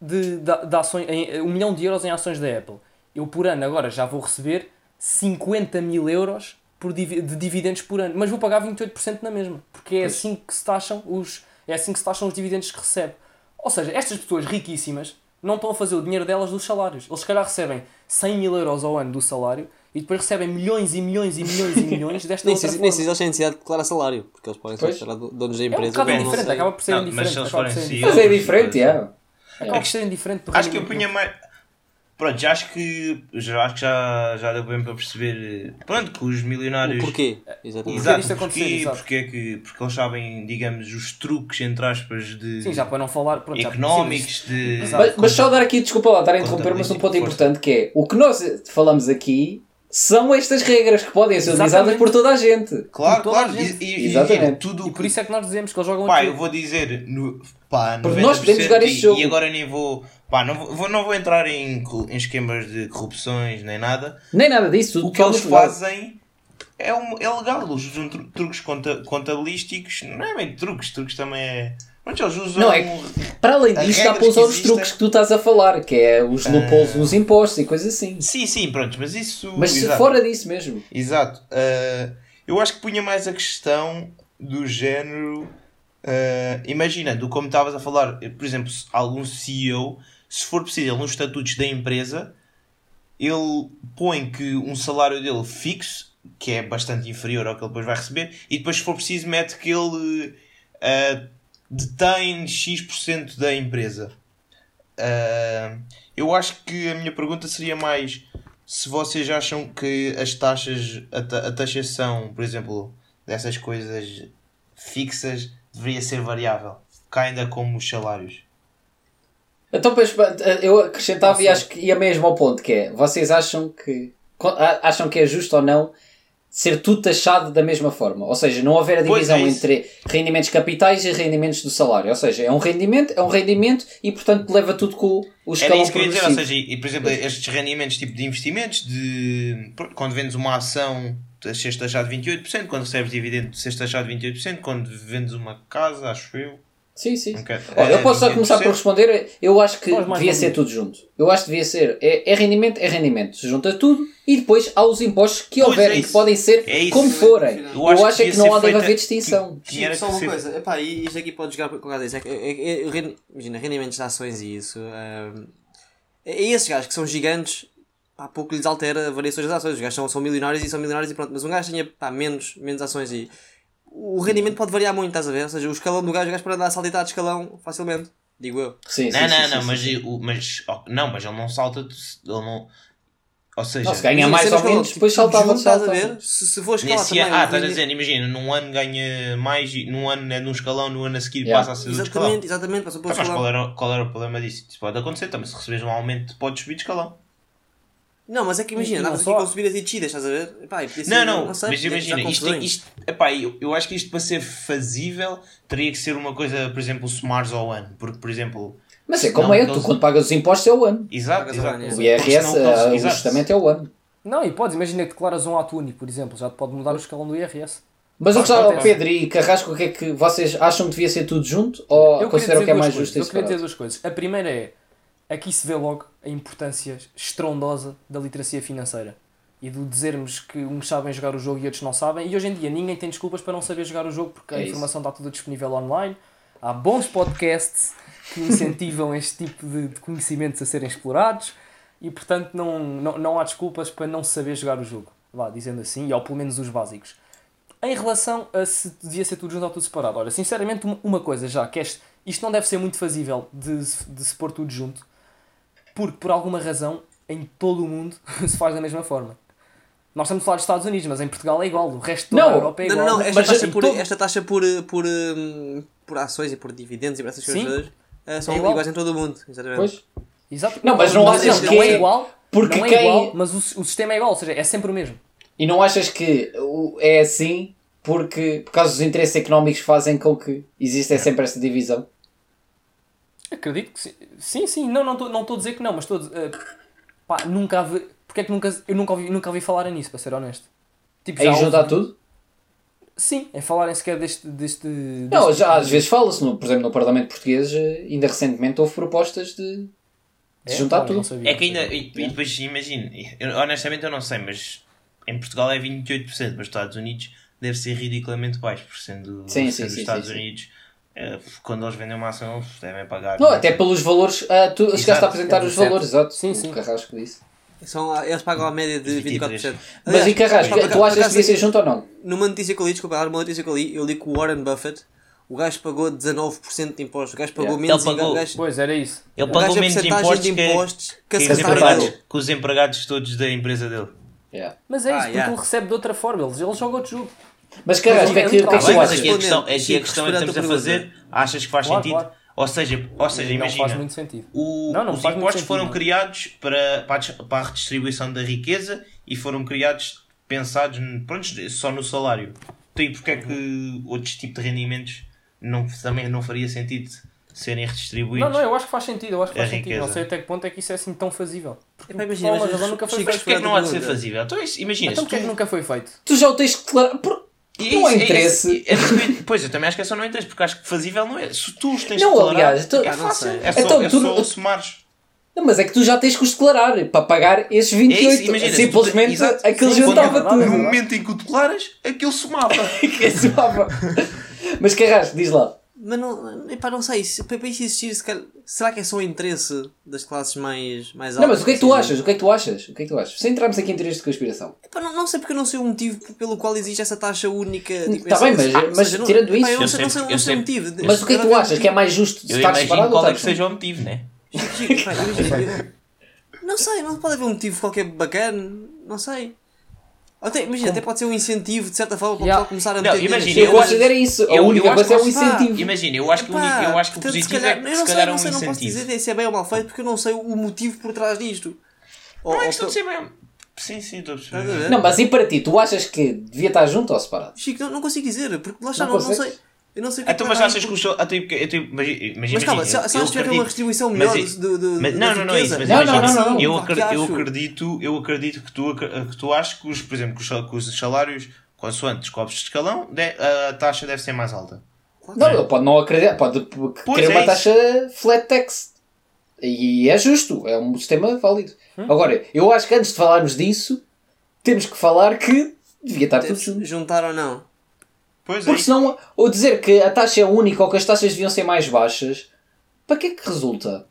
de, de, de ações, em, 1 milhão de euros em ações da Apple, eu por ano agora já vou receber 50 mil euros por de dividendos por ano, mas vou pagar 28% na mesma, porque é assim que se taxam os, é assim que se taxam os dividendos que recebe. Ou seja, estas pessoas riquíssimas não estão a fazer o dinheiro delas dos salários. Eles se calhar recebem 100 mil euros ao ano do salário e depois recebem milhões e milhões e milhões e milhões desta Nem outra forma. nem sei se eles têm necessidade de declarar salário, porque eles podem ser donos da É um empresa. bocado mas não diferente, sei. acaba por ser Não, mas indiferente. se eles acaba por forem Mas é diferente, é. Acaba por ser indiferente do Acho que eu punha mais. Pronto, já acho que. Já, acho que já, já deu bem para perceber. Pronto, que os milionários. O porquê? Exatamente. Exato. Acontecer, porquê, porque, é que, porque eles sabem, digamos, os truques, entre aspas, de Sim, já para não falar. Pronto, económicos, de. Mas, mas só dar aqui, desculpa lá, estar a interromper, mas um ponto importante que é o que nós falamos aqui são estas regras que podem ser utilizadas Exatamente. por toda a gente. Claro, toda a claro. gente. E, e, Exatamente. imagina, tudo E por que isso é que nós dizemos que eles jogam Pá, aqui. eu vou dizer, no, pá, Porque nós podemos 90% jogar este e, jogo. E agora nem vou, pá, não vou, não vou entrar em, em esquemas de corrupções nem nada. Nem nada disso, O que eles fazem é, um, é legal. Eles usam tru- truques conta, contabilísticos, não é bem truques, truques também é. Pronto, eles usam. Não, é Para além As disto, dá para usar os truques que tu estás a falar, que é os loopholes nos impostos e coisas assim. Sim, sim, pronto, mas isso. Mas exato. fora disso mesmo. Exato. Uh, eu acho que punha mais a questão do género. uh, imaginando, como estavas a falar, por exemplo, algum CEO, se for preciso, ele nos estatutos da empresa, ele põe que um salário dele fixo, que é bastante inferior ao que ele depois vai receber, e depois, se for preciso, mete que ele uh, detém X% da empresa. Uh, eu acho que a minha pergunta seria mais se vocês acham que as taxas, a, ta- a taxação, por exemplo, dessas coisas fixas deveria ser variável, ainda como os salários. Então, pois, eu acrescentava e acho que ia mesmo ao ponto, que é, vocês acham que, acham que é justo ou não ser tudo taxado da mesma forma? Ou seja, não haver a Pois divisão é entre rendimentos capitais e rendimentos do salário. Ou seja, é um rendimento, é um rendimento e, portanto, leva tudo com o Era escalão isso que eu ia dizer, ou seja, e, por exemplo, estes rendimentos tipo de investimentos, de quando vendes uma ação, seres taxado de 28%, quando recebes dividendo, seres taxado de 28%, quando vendes uma casa, acho eu. Sim, sim. quero- Olha, eu é posso só começar por 28%. responder. Eu acho que devia ser tudo junto. Eu acho que devia ser. É, é rendimento, é rendimento. Se junta tudo e depois há os impostos que Pois, houverem, é que podem ser É como forem. Eu Eu, acho acho, que é que não há deve haver distinção. Tinha era Só que uma ser- coisa, epá, e isto aqui pode jogar. É, que- é, é, é, rendi- imagina, rendimentos de ações e isso. é, é esses gajos que são gigantes, pá, pouco lhes altera variações das ações. Os gajos são, são milionários e são milionários e pronto. Mas um gajo tinha pá, menos, menos ações e o rendimento pode variar muito, estás a ver? Ou seja, o escalão do gajo, o gajo pode andar a saltitar de escalão facilmente, digo eu. Sim, sim, Não, sim, não, sim, não, sim, mas, sim. o- mas, oh, não, mas ele não salta, ele não. Ou seja, Não, se ganha mais ou menos, tipo, depois saltava de estás a ver? Se, se for escalar Nesse também. ah, estás a dizer, imagina, num ano ganha mais, e num ano é num escalão, no ano a seguir Yeah. passa a ser outro escalão. Exatamente, exatamente, passou pelo Ah, mas qual escalão. era, qual era o problema disso? Isso pode acontecer também. Se receberes um aumento, podes subir de escalão. Não, mas é que imagina, não aqui só- com subidas e descidas, estás a ver? Epá, ser- Não, não, sei, mas imagina, isto, confusões. isto, epá, eu, eu acho que isto para ser fazível teria que ser uma coisa, por exemplo, somares ao ano. Porque, por exemplo, Mas é como Não, é, tu quando pagas os impostos é o ano. exato, exato. O IRS, o exato. ajustamento é o ano. Não, e podes, imagina que declaras um ato único, por exemplo, já te pode mudar o escalão do IRS. Mas eu gostava, acontece. Pedro e Carrasco, o que é que vocês acham que devia ser tudo junto? Ou Eu consideram que é mais coisas. justo e Eu queria dizer duas coisas. A primeira é, aqui se vê logo a importância estrondosa da literacia financeira. E do dizermos que uns sabem jogar o jogo e outros não sabem. E hoje em dia ninguém tem desculpas para não saber jogar o jogo porque É a informação está toda disponível online. Há bons podcasts que incentivam este tipo de, de conhecimentos a serem explorados. E portanto não, não, não há desculpas para não saber jogar o jogo. Vá, dizendo assim, ou pelo menos os básicos. Em relação a se devia ser tudo junto ou tudo separado, olha, sinceramente, uma- coisa já, que este, isto não deve ser muito fazível de, de se pôr tudo junto, porque por alguma razão em todo o mundo se faz da mesma forma. Nós estamos a falar dos Estados Unidos, mas em Portugal é igual, o resto toda Não, a Europa é Não, igual. não, não, esta Mas taxa, por, todo- esta taxa por, por, hum, por ações e por dividendos e por essas coisas eh, são É igual. iguais em todo o mundo. Exatamente. Pois? Exato. Não, mas não achas não, que não é é- igual, porque não é quem- igual, mas o, o sistema é igual, ou seja, é sempre o mesmo. E não achas que o- é assim porque, por causa dos interesses económicos fazem com que exista sempre esta divisão? Acredito que sim. Sim, sim, não, não estou não estou a dizer que não, mas estou a dizer, eh, pá, nunca vi, porque é que nunca, eu nunca ouvi, nunca ouvi falar nisso, para ser honesto. Tipo, Aí houve- juntar tudo? Sim, em falarem sequer deste. deste, Não, deste- já às vezes fala-se, por exemplo, no Parlamento Português, eh, ainda recentemente houve propostas de, de É? juntar Olha, não tudo. sabia, É que não ainda. E, e depois imagino, honestamente eu não sei, mas em Portugal é 28%, mas nos Estados Unidos deve ser ridiculamente baixo, por sendo, Sim, sim, sendo sim, os Estados sim, sim. Unidos. eh, quando eles vendem uma ação, eles devem pagar. Não, até pelos valores. ah, tu chegaste a apresentar os 17. valores, exato. Sim, o sim. Carrasco disse. São, eles pagam a média de 23. 24%. Mas e Carrasco, tu achas que devia ser junto ou não? Numa notícia que eu li, desculpa, numa notícia que eu li, eu li que o Warren Buffett, o gajo pagou 19% de impostos, o gajo pagou Yeah. menos Ele pagou. o gajo, Pois, era isso. Ele o pagou a menos impostos de que, impostos que que, a os empregados, que os empregados todos da empresa dele. Yeah. Mas é isso, Ah, porque yeah. ele recebe de outra forma, ele, ele joga outro jogo. Mas Carrasco, o que é que, o que, é que Tá mas achas? aqui a questão, Respondendo, aqui a Chico, questão é que estamos a fazer, achas que faz Claro, sentido? claro. Ou seja, ou seja não imagina, faz muito sentido. o- Não, não os faz muito impostos sentido, foram não. criados para, para, a dis- para a redistribuição da riqueza e foram criados, pensados pronto, só no salário. Então, e porque é que outros tipos de rendimentos não, também não faria sentido serem redistribuídos? Não, não, eu acho que faz sentido, eu acho que faz sentido. Não sei até que ponto é que isso é assim tão fazível. Porque imagina, mas- razão nunca foi Chico, Mas feito. porquê é que não há de ser fazível? Então, imagina, Então se porquê é que nunca foi feito? Tu já o tens claro. E Não é- interesse. é- é- pois, eu também acho que é só não interesse, porque acho que fazível não é. Se tu os tens Não, declarado, aliás, tu- é fácil. É só, Então, é tu só somares. Não, mas é que tu já tens que os declarar para pagar esses 28. É isso, imagina, tu- Simplesmente exato. aquilo Sim, quando- tudo. No momento em que o declaras, aquilo somava. Que soava. Mas Carrasco, diz lá. Mas não, epá, não sei, se, para isso existir, se calhar- será que é só o interesse das classes mais, mais altas? Não, mas o que é que tu assim? achas? O que é que tu achas? O que é que tu achas? Sem entrarmos aqui em teorias de conspiração. Epá, não, não sei porque eu não sei o motivo pelo qual existe essa taxa única. tipo, Tá essa- bem, mas- ou mas seja, não- tirando epá, isso- Eu não Eu sei, não sei, sempre- não eu sei o sempre- motivo. Mas o que é que tu achas? Que é mais justo Eu estar separado ou qual é estar que seja o motivo, né? Não sei, não pode haver um motivo qualquer bacana, não sei. Até, imagina, até pode ser um incentivo de certa forma para o Yeah. pessoal começar a Não, meter dinheiro imagina, Eu eu considero isso. A eu- única eu acho coisa é que- incentivo. Imagina, eu acho que, o Epá, único- eu acho que o portanto, positivo calhar- é que eu se não sei, calhar é não um sei, não posso incentivo. dizer se é bem ou mal feito porque eu não sei o motivo por trás disto. Ou- Não é ou questão de pelo- ser bem. Sim, sim, estou a a perceber. Não, mas e para ti? Tu achas que devia estar junto ou separado? Chico, não, não consigo dizer, porque lá está, Não não, não sei. Eu não sei o que é Então, que mas vai achas que o show. ah, tipo, eu, tipo, imagina, Mas calma, imagina, se, se eu acho que uma distribuição mas melhor é- do, do, Mas, da não, não, não é isso. Mas Não, imagina, não, não, não. Eu, acredito, eu, acredito, eu acredito que tu, que tu achas que, os, por exemplo, que os, salários consoante copos de escalão, a taxa deve ser mais alta. Não, ele pode não acreditar, pode querer é uma isso. taxa flat tax. E é justo, é um sistema válido. Hum? Agora, eu acho que antes de falarmos disso, temos que falar que devia estar tudo junto. Juntar ou não. Pois é. Porque isso. senão, ou dizer que a taxa é única ou que as taxas deviam ser mais baixas, para que é que resulta?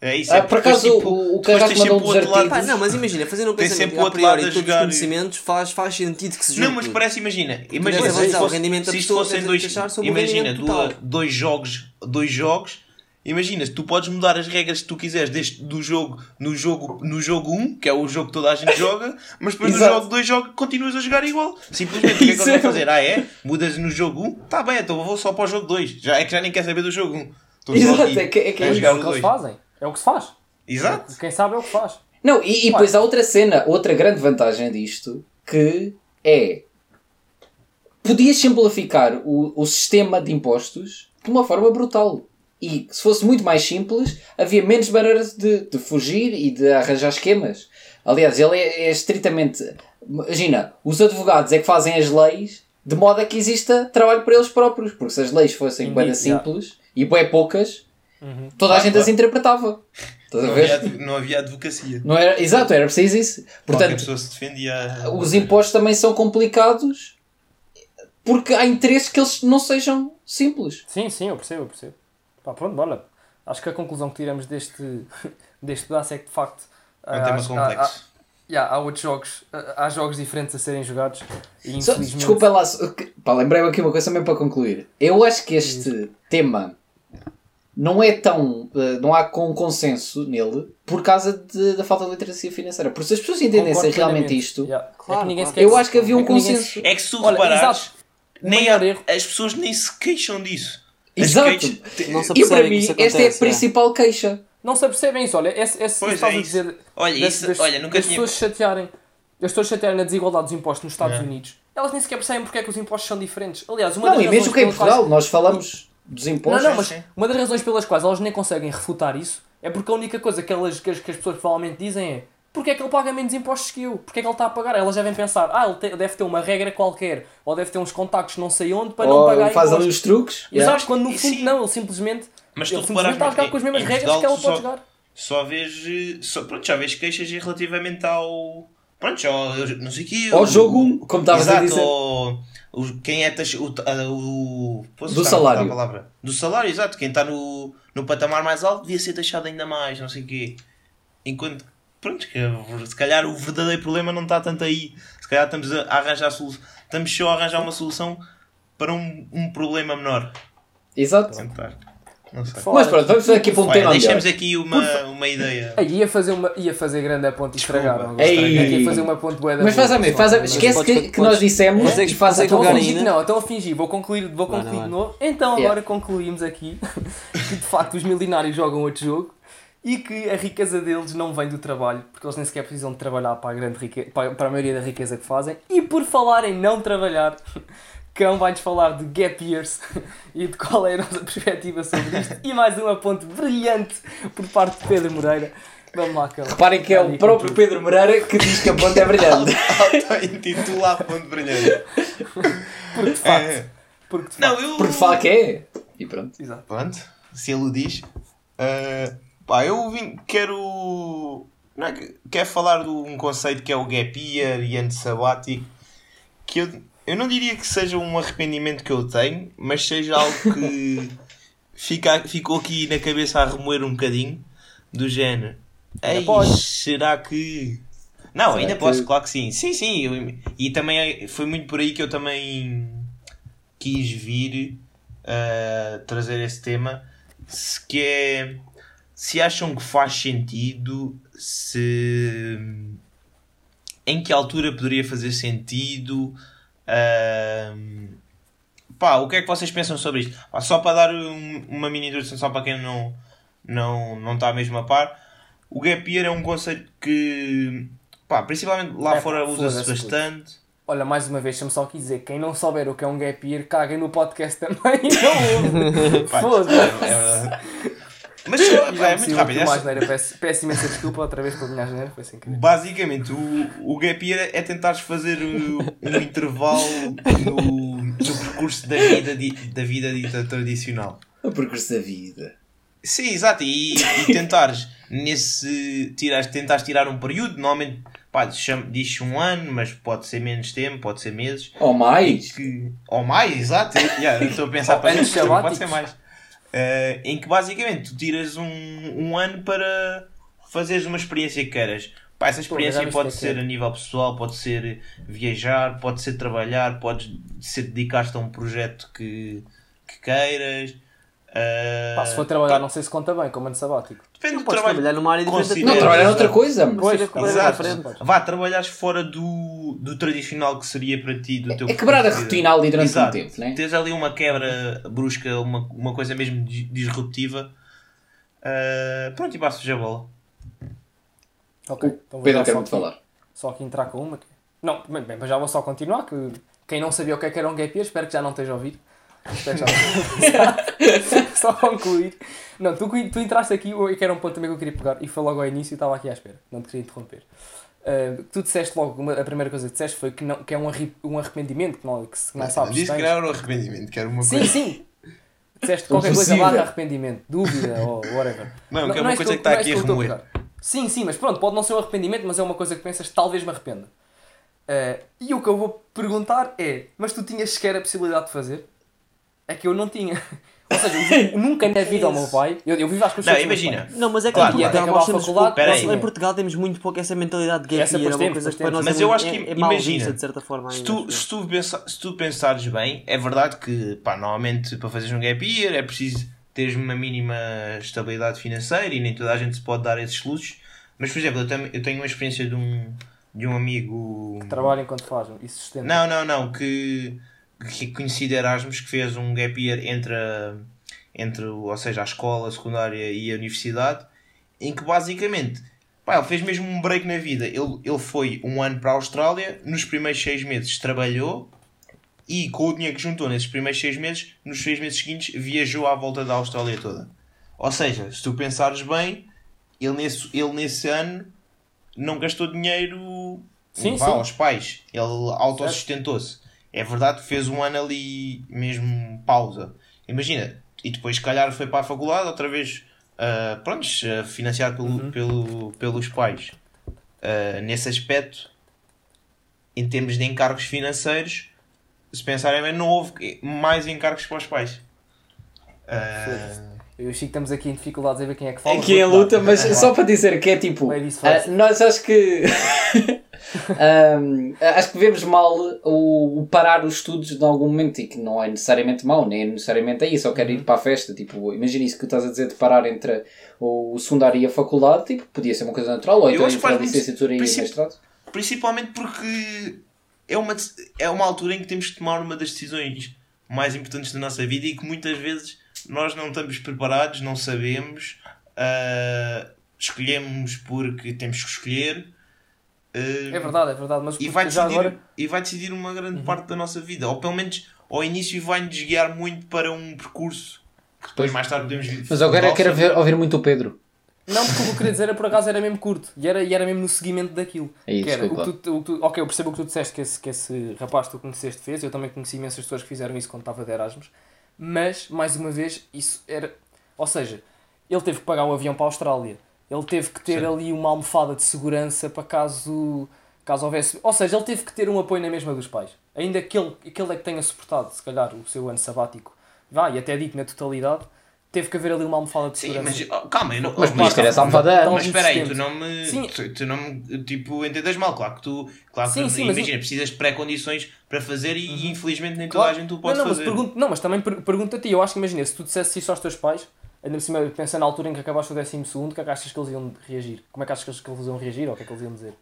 É isso. Ah, é por porque acaso, tipo, o- o Carrasco mandou um o outro dos lado- Pá, não, mas imagina, fazendo um pensamento a outro priori de todos os conhecimentos faz, faz sentido que se junte. Não, mas parece, imagina, imagina se, analisar o fosse, rendimento se isto fossem dois, imagina, dois jogos, dois jogos, imagina, tu podes mudar as regras que tu quiseres deste, do jogo, no jogo, no jogo 1, que é o jogo que toda a gente joga, mas depois no jogo 2 jogo, continuas a jogar igual. Simplesmente, o que é que eles é- vão fazer? Ah, é? Mudas no jogo 1? Tá bem, então vou só para o jogo 2. Já, é que já nem quer saber do jogo 1. Estou só Exato, aqui é que- é que é isso. É que eles 2. fazem. É o que se faz. Exato. Quem sabe é o que faz. Não, e, e depois há outra cena, outra grande vantagem disto, que é podias simplificar o, o sistema de impostos de uma forma brutal. E se fosse muito mais simples, havia menos barreiras de, de fugir e de arranjar esquemas. Aliás, ele é, é estritamente. Imagina, os advogados é que fazem as leis de modo a que exista trabalho para eles próprios. Porque se as leis fossem bem simples e bem poucas, toda a Ah, gente claro. as interpretava. A Não havia, não havia advocacia. Não era, exato, era preciso isso. Portanto, pessoa se defendia. os impostos também são complicados porque há interesses que eles não sejam simples. Sim, sim, eu percebo, eu percebo. Pá, pronto, olha. Acho que a conclusão que tiramos deste, deste pedaço é que de facto. É um tema acho- complexo. há- há- yeah, há outros jogos, há jogos diferentes a serem jogados e Só, infelizmente. desculpa lá, que- pá, lembrei-me aqui uma coisa também para concluir. Eu acho que este tema não é tão. eh, não há com consenso nele por causa de- da falta de literacia financeira. Porque se as pessoas entendessem realmente isto, Yeah. Claro, É que ninguém claro. eu acho que havia um é ninguém consenso. se- É que se tu reparares, nem maior há- erro- as pessoas nem se queixam disso. Exato. Não E para mim, esta é a acontece, principal queixa. Não se apercebem isso, olha, esse, esse Pois estás é a isso. dizer. Olha, das- isso- das- olha, nunca das tinha- pessoas chatearem. As pessoas chatearem na desigualdade dos impostos nos Estados É. Unidos, elas nem sequer percebem porque é que os impostos são diferentes. Aliás, uma Não, das e mesmo que em pelas quais- Portugal nós falamos dos Não, impostos. não, mas sim. uma das razões pelas quais elas nem conseguem refutar isso é porque a única coisa que, elas, que, as, que as pessoas provavelmente dizem é porque é que ele paga menos impostos que eu? Porque é que ele está a pagar? Elas devem pensar, ah, ele te- deve ter uma regra qualquer, ou deve ter uns contactos não sei onde para não Ou pagar faz ali impostos. os truques. Yeah. Exato, quando no E fundo sim. não, ele simplesmente, Mas ele simplesmente está a jogar com as mesmas regras que ela pode só- jogar. Só vês. eh, Só, pronto, já vês queixas relativamente ao. Pronto, já, não sei o quê. Ao o- jogo, como estavas a Exato, dizer. ao- o- quem é tax- o, o, posso Do salário. palavra? Do salário, exato. Quem está no, no patamar mais alto devia ser taxado ainda mais, não sei o quê. Enquanto, pronto, que se calhar o verdadeiro problema não está tanto aí. Se calhar estamos a arranjar solução. Estamos só a arranjar uma solução para um, um problema menor. Exato. Tentar. Não sei. Mas pronto, vamos aqui para um tema deixamos aqui uma, uma ideia. Aí ia fazer, uma, ia fazer grande a e estragaram. Ei. Aqui ia fazer uma ponte bué da Mas faz a mim, faz a, esquece podes- que, que nós dissemos consegues- e faz a Então fingir, ainda? não, então vou fingir, vou concluir, vou concluir não de novo. Então Yeah. agora concluímos aqui que de facto os milionários jogam outro jogo e que a riqueza deles não vem do trabalho, porque eles nem sequer precisam de trabalhar para a, grande riqueza, para a maioria da riqueza que fazem. E por falar em não trabalhar, Cão vai-nos falar de gap years e de qual é a nossa perspectiva sobre isto. E mais uma ponte brilhante por parte de Pedro Moreira. Vamos lá, Cão. Reparem que é o próprio tudo. Pedro Moreira que diz que a ponte é brilhante. Auto-intitula a ponte brilhante. Porque de facto. É. Porque de Não, facto. eu. Porque fala que é. E pronto. Exato. Pronto, se ele o diz. Ah, pá, eu vim, quero. Não é que, quero falar de um conceito que é o gap year e ano sabático. Que eu, eu não diria que seja um arrependimento que eu tenho, mas seja algo que fica, ficou aqui na cabeça a remoer um bocadinho. Do género. Ei, será que. Não, Será ainda que- posso, claro que sim. Sim, sim. eu- e também é- foi muito por aí que eu também quis vir uh, trazer esse tema. Se, que é. Se acham que faz sentido, se. Em que altura poderia fazer sentido? ahm, pá, o que é que vocês pensam sobre isto? Pá, só para dar um- uma mini introdução, só para quem não, não, não está mesmo a par, o gap year é um conceito que, pá, principalmente lá É, fora usa-se bastante. Olha, mais uma vez, deixa-me só aqui dizer: quem não souber o que é um gap year, caguem no podcast também. Não Foda-se. é verdade. Mas me é muito rápido. é asneira. Peço, peço imensa desculpa outra vez pela minha asneira, foi sem querer. Basicamente, o, o gap year é tentares fazer uh, um intervalo no, no percurso da vida, di- da vida dita tradicional. O percurso da vida. Sim, exato, e, e tentares nesse. Tirares, tentares tirar um período, normalmente pá, diz-se um ano, mas pode ser menos tempo, pode ser meses. Ou mais. que, ou mais, exato. Yeah, eu estou a pensar para isso, pode ser mais. Eh, em que basicamente tu tiras um, um ano para fazeres uma experiência que queiras. Pá, essa Pô, experiência viste pode ser a nível pessoal, pode ser viajar, pode ser trabalhar, pode ser dedicar-te a um projeto que, que queiras. Eh, Pá, se for trabalhar, não sei se conta bem, como ano sabático. Depende Não do trabalho. trabalhar numa área diferente considera- Não, trabalhar noutra Exato. coisa. Pois, é Exato. diferente. Vá, trabalhares fora do, do tradicional que seria para ti, do teu É quebrar a rotina ali durante Exato. um tempo, né? Tens ali uma quebra brusca, uma, uma coisa mesmo dis- disruptiva. Ah, pronto, e passo a bola. Ok, então vou Pedro já quer só muito aqui- falar. Só aqui entrar com uma. Não, bem, bem, mas já vou só continuar. Que quem não sabia o que é que era um gap year, espero que já não esteja a ouvir. Que Só concluir. Não, tu, tu entraste aqui, e que era um ponto também que eu queria pegar, e foi logo ao início e estava aqui à espera. Não te queria interromper. Uh, tu disseste logo, uma, a primeira coisa que disseste foi que, não, que é um, arri- um arrependimento, que não, que se não sabes. Diz que era um arrependimento, que era uma Sim, coisa. sim. Disseste qualquer coisa Possível. barra arrependimento, dúvida ou whatever. Não, que é é uma isso coisa que está não aqui a que remoer. Sim, sim, mas pronto, pode não ser um arrependimento, mas é uma coisa que pensas, talvez me arrependa. Uh, e o que eu vou perguntar é, mas tu tinhas sequer a possibilidade de fazer? É que eu não tinha. Ou seja, eu nunca na vida ao meu pai, eu, eu vivo às custas Não, imagina. Não, mas é que Claro, é, claro. é, nós temos faculdade, nós- em Portugal temos muito pouco essa mentalidade de gap Essa year, é uma coisa que para nós Mas é, eu muito- acho que, é, é imagina, vista de certa forma se tu, se, tu pensa, se tu pensares bem, é verdade que, pá, normalmente para fazeres um gap year é preciso teres uma mínima estabilidade financeira e nem toda a gente se pode dar esses luxos. Mas, por exemplo, eu, tam- eu tenho uma experiência de um, de um amigo... Trabalho enquanto faz e sustenta. Não, não, não, que, que conheci de Erasmus, que fez um gap year entre, a, entre ou seja, a escola, a secundária e a universidade, em que basicamente, pá, ele fez mesmo um break na vida. Ele, ele foi um ano para a Austrália, nos primeiros seis meses trabalhou, e com o dinheiro que juntou nesses primeiros seis meses, nos seis meses seguintes, viajou à volta da Austrália toda. Ou seja, se tu pensares bem, ele nesse, ele nesse ano não gastou dinheiro Sim, vá, sim. aos pais. Ele autossustentou-se. É verdade que fez um ano ali mesmo pausa. Imagina, e depois se calhar foi para a faculdade outra vez, ah, pronto, ah, financiado pelo, Uhum. pelo, pelos pais. Ah, nesse aspecto, em termos de encargos financeiros, se pensarem bem, não houve mais encargos para os pais. Ah, Eu e o Chico estamos aqui em dificuldades a ver quem é que fala. Aqui em luta, mas só para dizer que é tipo. First. nós acho que. Ahm, acho que vemos mal o, o parar os estudos em algum momento e que não é necessariamente mau, nem é necessariamente aí, só quero Uhum. ir para a festa. Tipo, imagina isso que tu estás a dizer de parar entre o secundário e a faculdade, tipo, podia ser uma coisa natural, ou então entre a licenciatura e o princip- mestrado. Principalmente porque é uma, é uma altura em que temos que tomar uma das decisões mais importantes da nossa vida e que muitas vezes nós não estamos preparados, não sabemos, ah, escolhemos porque temos que escolher. Ah, É verdade, é verdade, mas e vai, decidir, agora. Uhum. e vai decidir uma grande parte da nossa vida, ou pelo menos ao início vai-nos guiar muito para um percurso que depois mais tarde podemos vir. Mas agora eu quero ver- ouvir muito o Pedro. Não, porque o que eu queria dizer era por acaso era mesmo curto e era, e era mesmo no seguimento daquilo. É isso, que era, o que tu, o que tu- ok, eu percebo o que tu disseste que esse, que esse rapaz que tu conheceste fez, eu também conheci imensas pessoas que fizeram isso quando estava de Erasmus, mas, mais uma vez, isso era. Ou seja, ele teve que pagar o avião para a Austrália, ele teve que ter ali uma almofada de segurança para caso, caso houvesse. Ou seja, ele teve que ter um apoio na mesma dos pais, ainda que ele, que ele é que tenha suportado, se calhar, o seu ano sabático, vá, e até dito na totalidade, teve que haver ali uma almofada de Sim, segurança. mas oh, calma, eu não, Mas oh, podias ter essa almofada. Mas espera aí, tu não me. Sim. Tu, tu não me. Tipo, entendes mal. Claro que tu. Claro que Sim, tu- sim, mas imagina, precisas de pré-condições para fazer e infelizmente nem toda Claro. a gente o pode não, não, fazer. Mas pergunto, não, mas também per pergunto a ti. Eu acho que imagina, se tu dissesse isso aos teus pais, ainda por cima, pensa na altura em que acabaste o décimo segundo, o que é que achas que eles iam reagir? Como é que achas que eles, iam reagir ou o que é que eles iam dizer?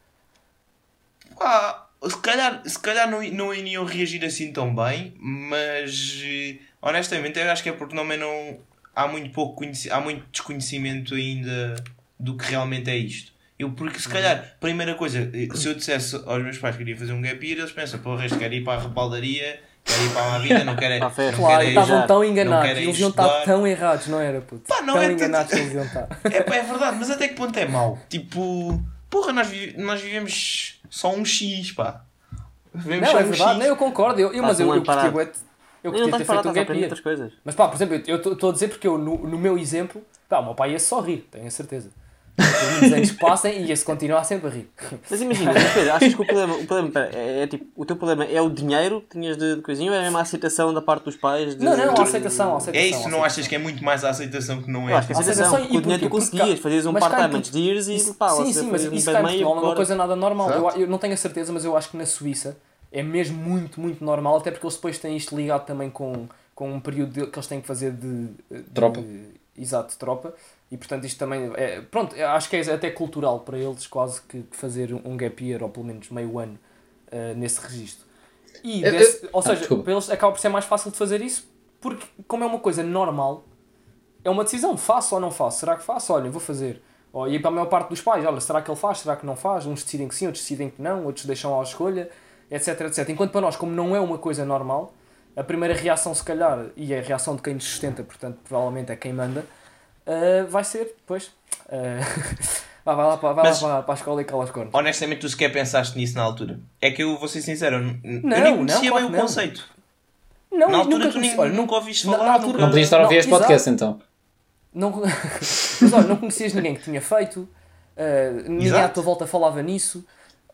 Ah, se calhar, se calhar não, não iriam reagir assim tão bem, mas eh, honestamente eu acho que é porque também não há muito pouco há muito desconhecimento ainda do que realmente é isto. Eu, porque se calhar, primeira coisa, eh, se eu dissesse aos meus pais que queria fazer um gap year, eles pensam, porra, este quer ir para a rebaldaria, quer ir para a vida, não quer, Para a festa. não Claro, quer estavam tão enganados, querem eles iam estar tão errados, não era, puto? Pá, não tão é enganados que eles iam estar. É, pá, é verdade, mas até que ponto é mau? Tipo, porra, nós, vi- nós vivemos só um X, pá. Vivemos Não, só é um verdade, X. não, eu concordo, eu, eu, mas eu, eu curti bué eu curti ter feito um gap year. Mas pá, por exemplo, eu estou a dizer porque eu, no, no meu exemplo, pá, o meu pai ia só rir, tenho a certeza. Os anos que passem e ia-se continuar sempre a rir. Mas imagina, mas Pedro, achas que o problema, o problema pera, é, é tipo, o teu problema é o dinheiro que tinhas de, de coisinha ou é mesmo a aceitação da parte dos pais? De, Não, não, a de- aceitação, a aceitação. É isso, a não achas aceitação. que é muito mais a aceitação que não é? Eu acho que a Aceitação aceitação, e o dinheiro tu conseguias, fazias um part-time antes de ires e Isso- pá, sim, sim, mas um isso pé cá em meio Portugal não é uma coisa nada normal. Eu, eu não tenho a certeza, mas eu acho que na Suíça é mesmo muito, muito normal, até porque eles depois têm isto ligado também com, com um período de- que eles têm que fazer de, de- Tropa. Exato, tropa. E portanto isto também é. Pronto, eu acho que é até cultural para eles quase que fazer um gap year, ou pelo menos meio ano, eh, nesse registro. E Eu- desse- eu- ou ah, seja, para eles acaba por ser mais fácil de fazer isso, porque como é uma coisa normal, é uma decisão, faço ou não faço? Será que faço? Olha, vou fazer. Ou, e para a maior parte dos pais, olha, será que ele faz? Será que não faz? Uns decidem que sim, outros decidem que não, outros deixam à escolha, etc, etc. Enquanto para nós, como não é uma coisa normal, a primeira reação, se calhar, e a reação de quem nos sustenta, portanto, provavelmente é quem manda, uh, vai ser, pois, uh, Vá, vai lá, para, vai Mas- lá para, para a escola e cala as cornas. Honestamente, tu sequer pensaste nisso na altura. É que eu vou ser sincero, eu, n- eu Não, nem não, conhecia claro bem o não. conceito. Não, Na altura tu conheci- nem- olha, nunca ouviste na- falar, na altura- nunca- Não podias estar a ouvir Não, este podcast exato. então. Não, mas olha, não conhecias ninguém que tinha feito, uh, ninguém à Exato. tua volta falava nisso.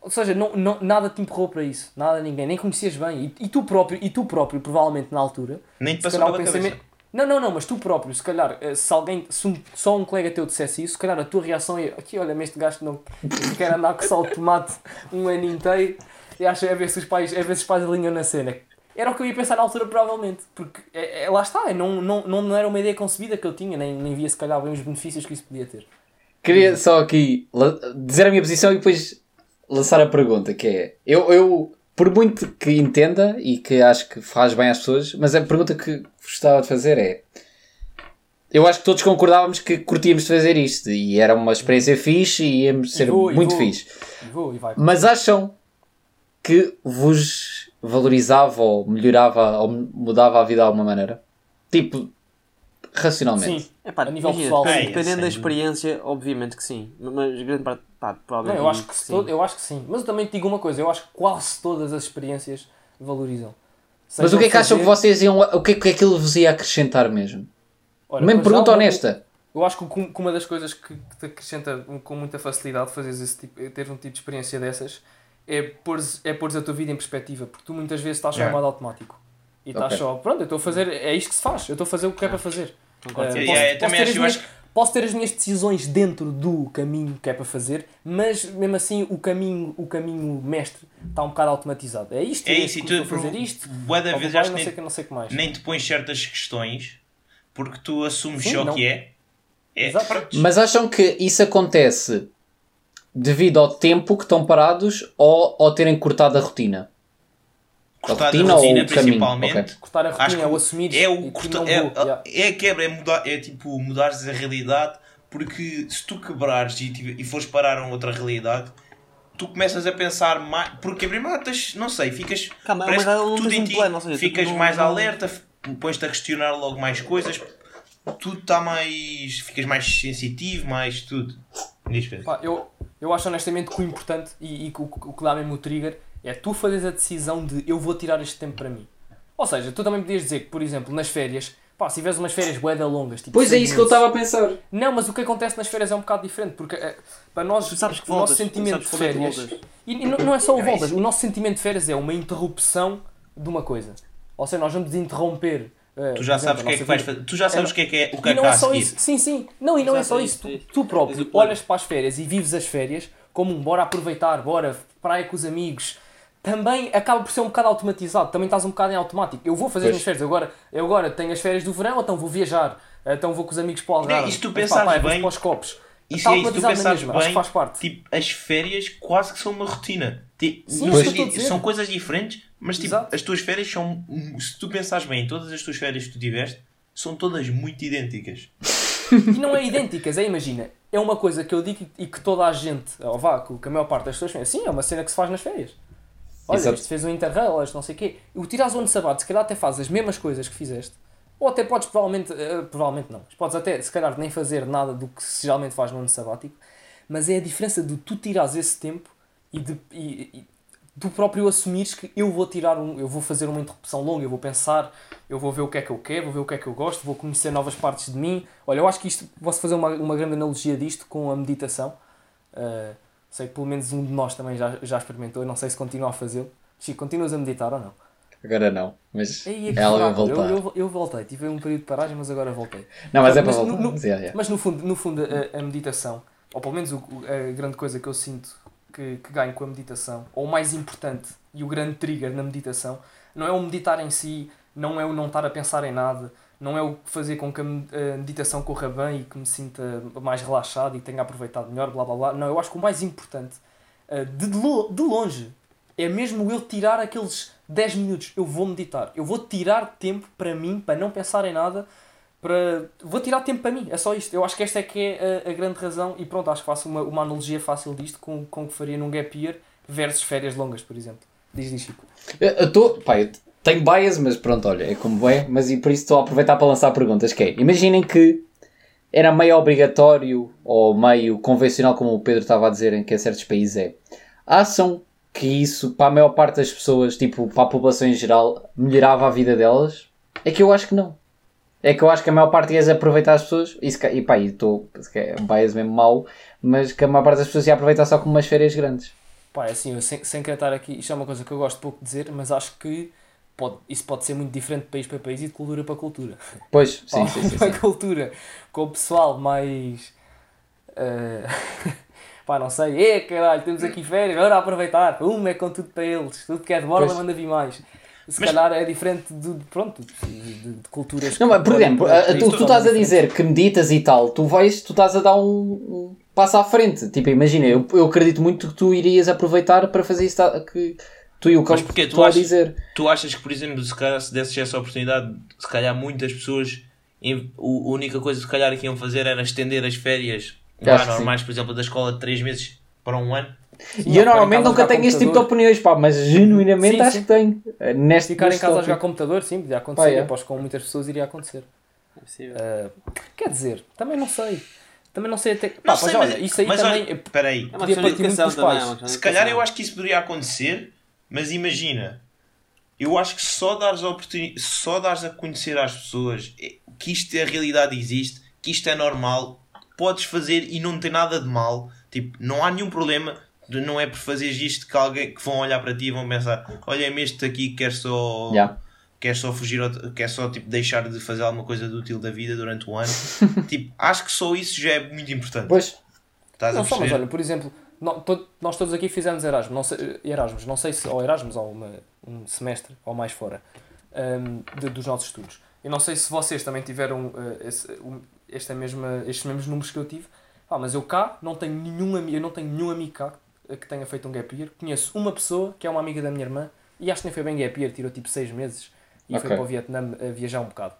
Ou seja, não, não- nada te empurrou para isso, nada ninguém, nem conhecias bem. E, e tu próprio, e tu próprio, provavelmente na altura, Nem te se passou calhar pela o cabeça. pensamento. Não, não, não, mas tu próprio, se calhar, eh, se alguém, se um- só um colega teu dissesse isso, se calhar a tua reação é aqui, olha-me este gajo não quer andar com sal de tomate um ano inteiro e acha é ver se os pais, é ver se os pais alinham na cena. Era o que eu ia pensar na altura, provavelmente, porque é, é- lá está, é, não, não, não era uma ideia concebida que eu tinha, nem, nem via se calhar bem os benefícios que isso podia ter. Queria só aqui dizer a minha posição e depois lançar a pergunta, que é... Eu, eu, por muito que entenda e que acho que faz bem às pessoas, mas a pergunta que gostava de fazer é... Eu acho que todos concordávamos que curtíamos de fazer isto e era uma experiência fixe e íamos ser vou, e muito vou. fixe. E vou e. Mas acham que vos valorizava ou melhorava ou mudava a vida de alguma maneira? Tipo, racionalmente. Sim, É pá, A nível pessoal, sim. dependendo sem da experiência, obviamente que sim. Mas grande parte, pá, Não, provavelmente. eu acho que, sim. todo- eu acho que sim. Mas eu também te digo uma coisa, eu acho que quase todas as experiências valorizam. Mas o que é que acham que vocês iam. O que é que aquilo vos ia acrescentar mesmo? Olha, Mesmo pergunta honesta. Eu acho que uma das coisas que, te acrescenta com muita facilidade fazeres esse tipo, ter um tipo de experiência dessas é pôr é pôres a tua vida em perspectiva, porque tu muitas vezes estás Yeah. modo automático. E estás Ok. só, pronto, eu estou a fazer, é isto que se faz, eu estou a fazer o que é para fazer. Eh, Yeah, posso, yeah, ter acho- as minhas, acho posso ter as minhas decisões dentro do caminho que é para fazer, mas mesmo assim o caminho, o caminho mestre está um bocado automatizado. É isto, É é isso, e isto, tu, estou a fazer isto, da ou vez acho não que sei nem, que não sei que mais. nem te pões certas questões porque tu assumes Sim, só não. que é. é. Mas acham que isso acontece devido ao tempo que estão parados ou ao terem cortado a rotina? Cortar a rotina principalmente. Cortar a Acho rotina que é o assumir é o corta- é, yeah. é a quebra, é, mudar, é tipo mudares a realidade porque se tu quebrares e, e fores parar a outra realidade, tu começas a pensar mais. Porque primeiro tens, não sei, ficas. Calma, parece mas que tudo em um ti, plano, seja, ficas mais não- alerta, pões-te a questionar logo mais coisas, tudo está mais. ficas mais sensitivo, mais tudo. Pá, eu, eu acho honestamente que o importante e, e que o, o que dá mesmo o trigger é tu fazeres a decisão de eu vou tirar este tempo para mim. Ou seja, tu também podias dizer que, por exemplo, nas férias, pá, se tiveres umas férias bué da longas, tipo Pois é isso que eu meses- estava a pensar. Não, mas o que acontece nas férias é um bocado diferente, porque eh, para nós, Tu sabes que o voltas, nosso sentimento sabes de é férias. E, e não, não é só o É voltas, isso. o nosso sentimento de férias é uma interrupção de uma coisa. Ou seja, nós vamos interromper. eh, Tu já exemplo, sabes o que é que vais fazer. Tu já sabes o que é que é o que E é que não é só isso, sim, sim. Não, e não é Exato, só é isso. isso, Tu, é tu próprio olhas para as férias e vives as férias como um bora aproveitar, bora praia com os amigos. Também acaba por ser um bocado automatizado, também estás um bocado em automático. Eu vou fazer as Pois. minhas férias, agora, eu agora tenho as férias do verão, então vou viajar, então vou com os amigos para o Algarve, e se tu pensares bem, para os copos. Está é isso, tu pensares mesma, bem, que faz parte. tipo, as férias quase que são uma rotina. Ti- Sim, isso a dizer. são coisas diferentes, mas tipo, Exato. as tuas férias são. Se tu pensares bem, todas as tuas férias que tu tiveste são todas muito idênticas. E não é idênticas, é imagina, é uma coisa que eu digo e que toda a gente, ou vá, que a maior parte das pessoas férias, sim, é uma cena que se faz nas férias. Olha, Exato. este fez um interrail, este não sei o quê. O tirares o ano sabático, se calhar até fazes as mesmas coisas que fizeste, ou até podes provavelmente, eh, provavelmente não, podes até, se calhar, nem fazer nada do que se geralmente faz no ano sabático, mas é a diferença de tu tirares esse tempo e de e, e tu próprio assumires que eu vou tirar um, eu vou fazer uma interrupção longa, eu vou pensar, eu vou ver o que é que eu quero, vou ver o que é que eu gosto, vou conhecer novas partes de mim. Olha, eu acho que isto, posso fazer uma, uma grande analogia disto com a meditação. Uh, sei que pelo menos um de nós também já, já experimentou, não sei se continua a fazê-lo. Chico, continuas a meditar ou não? Agora não, mas Ei, é que algo a fraco, voltar. Eu, eu, eu voltei, tive um período de paragem, mas agora voltei. Não, mas é para Mas voltar. no- no- Mas, yeah, yeah. Mas no fundo, no fundo a, a meditação, ou pelo menos o- a grande coisa que eu sinto que, que ganho com a meditação, ou o mais importante e o grande trigger na meditação, não é o meditar em si, não é o não estar a pensar em nada, não é o fazer com que a med- a meditação corra bem e que me sinta mais relaxado e tenha aproveitado melhor, blá blá blá. Não, eu acho que o mais importante, eh, de, de lo- de longe, é mesmo eu tirar aqueles 10 minutos. Eu vou meditar, eu vou tirar tempo para mim, para não pensar em nada, para vou tirar tempo para mim, é só isto. Eu acho que esta é que é a, a grande razão e pronto, acho que faço uma, uma analogia fácil disto com, com o que faria num gap year versus férias longas, por exemplo. Diz, diz Chico. Eu estou. Tenho bias, mas pronto, olha, é como é. Mas e por isso estou a aproveitar para lançar perguntas. Que é, imaginem que era meio obrigatório ou meio convencional, como o Pedro estava a dizer, em que em certos países é. Acham que isso, para a maior parte das pessoas, tipo, para a população em geral, melhorava a vida delas? É que eu acho que não. É que eu acho que a maior parte ia aproveitar as pessoas, e, se e pá, estou, é um bias mesmo mau, mas que a maior parte das pessoas ia aproveitar só como umas férias grandes. Pá, é assim, eu sem, sem querer estar aqui, isto é uma coisa que eu gosto pouco de dizer, mas acho que pode, isso pode ser muito diferente de país para país e de cultura para cultura. Pois, sim, sim, sim. uma sim. cultura com o pessoal mais. eh, pá, não sei, é caralho, temos aqui férias, agora a aproveitar, uma é com tudo para eles, tudo que é de Pois. manda vir mais. Se Mas- calhar é diferente de, pronto, de, de- de culturas. Não, que mas, por exemplo, a- tu, tu estás a dizer que meditas e tal, tu vais, tu estás a dar um, um passo à frente. Tipo, imagina, eu, eu acredito muito que tu irias aproveitar para fazer isso tá- que tu e o Mas porquê? Tu a achas- dizer. Tu achas que, por exemplo, se calhar se desses essa oportunidade, se calhar muitas pessoas, em- o- a única coisa que se calhar que iam fazer era estender as férias lá normais, por exemplo, da escola de 3 meses para um ano? E eu normalmente a nunca tenho este tipo de opiniões, pá, mas genuinamente Sim, acho sim. que tenho. Eh, Neste, Ficar em casa a tópico. jogar computador, sim, podia acontecer. Pá, é. Aposto que com muitas pessoas iria acontecer. É. Eh, quer dizer, também não sei. Também não sei até. Pá, Não sei, olha, mas- isso aí mas também. olha, espera aí. É podia partir muito dos pais. é de Se calhar eu acho que isso poderia acontecer, mas imagina, eu acho que só dares a oportunidade, só dares a conhecer às pessoas que isto a realidade existe, que isto é normal, podes fazer e não tem nada de mal, tipo, não há nenhum problema, não é por fazeres isto que alguém que vão olhar para ti e vão pensar, olha-me este aqui que quer só Já. quer só fugir, quer só tipo, deixar de fazer alguma coisa de útil da vida durante o ano. tipo, acho que só isso já é muito importante. Pois, Estás Não só, mas olha, por exemplo, to- nós todos aqui fizemos Erasmus, não sei, Erasmus, não sei se, ou Erasmus, ou uma- um semestre, ou mais fora, hum, de- dos nossos estudos. Eu não sei se vocês também tiveram eh, esse, um, esta mesma, estes mesmos números que eu tive, ah, mas eu cá não tenho nenhum amigo, eu não tenho nenhum amigo cá que tenha feito um gap year. Conheço uma pessoa que é uma amiga da minha irmã e acho que nem foi bem gap year, tirou tipo seis meses e foi Ok. para o Vietnã a viajar um bocado.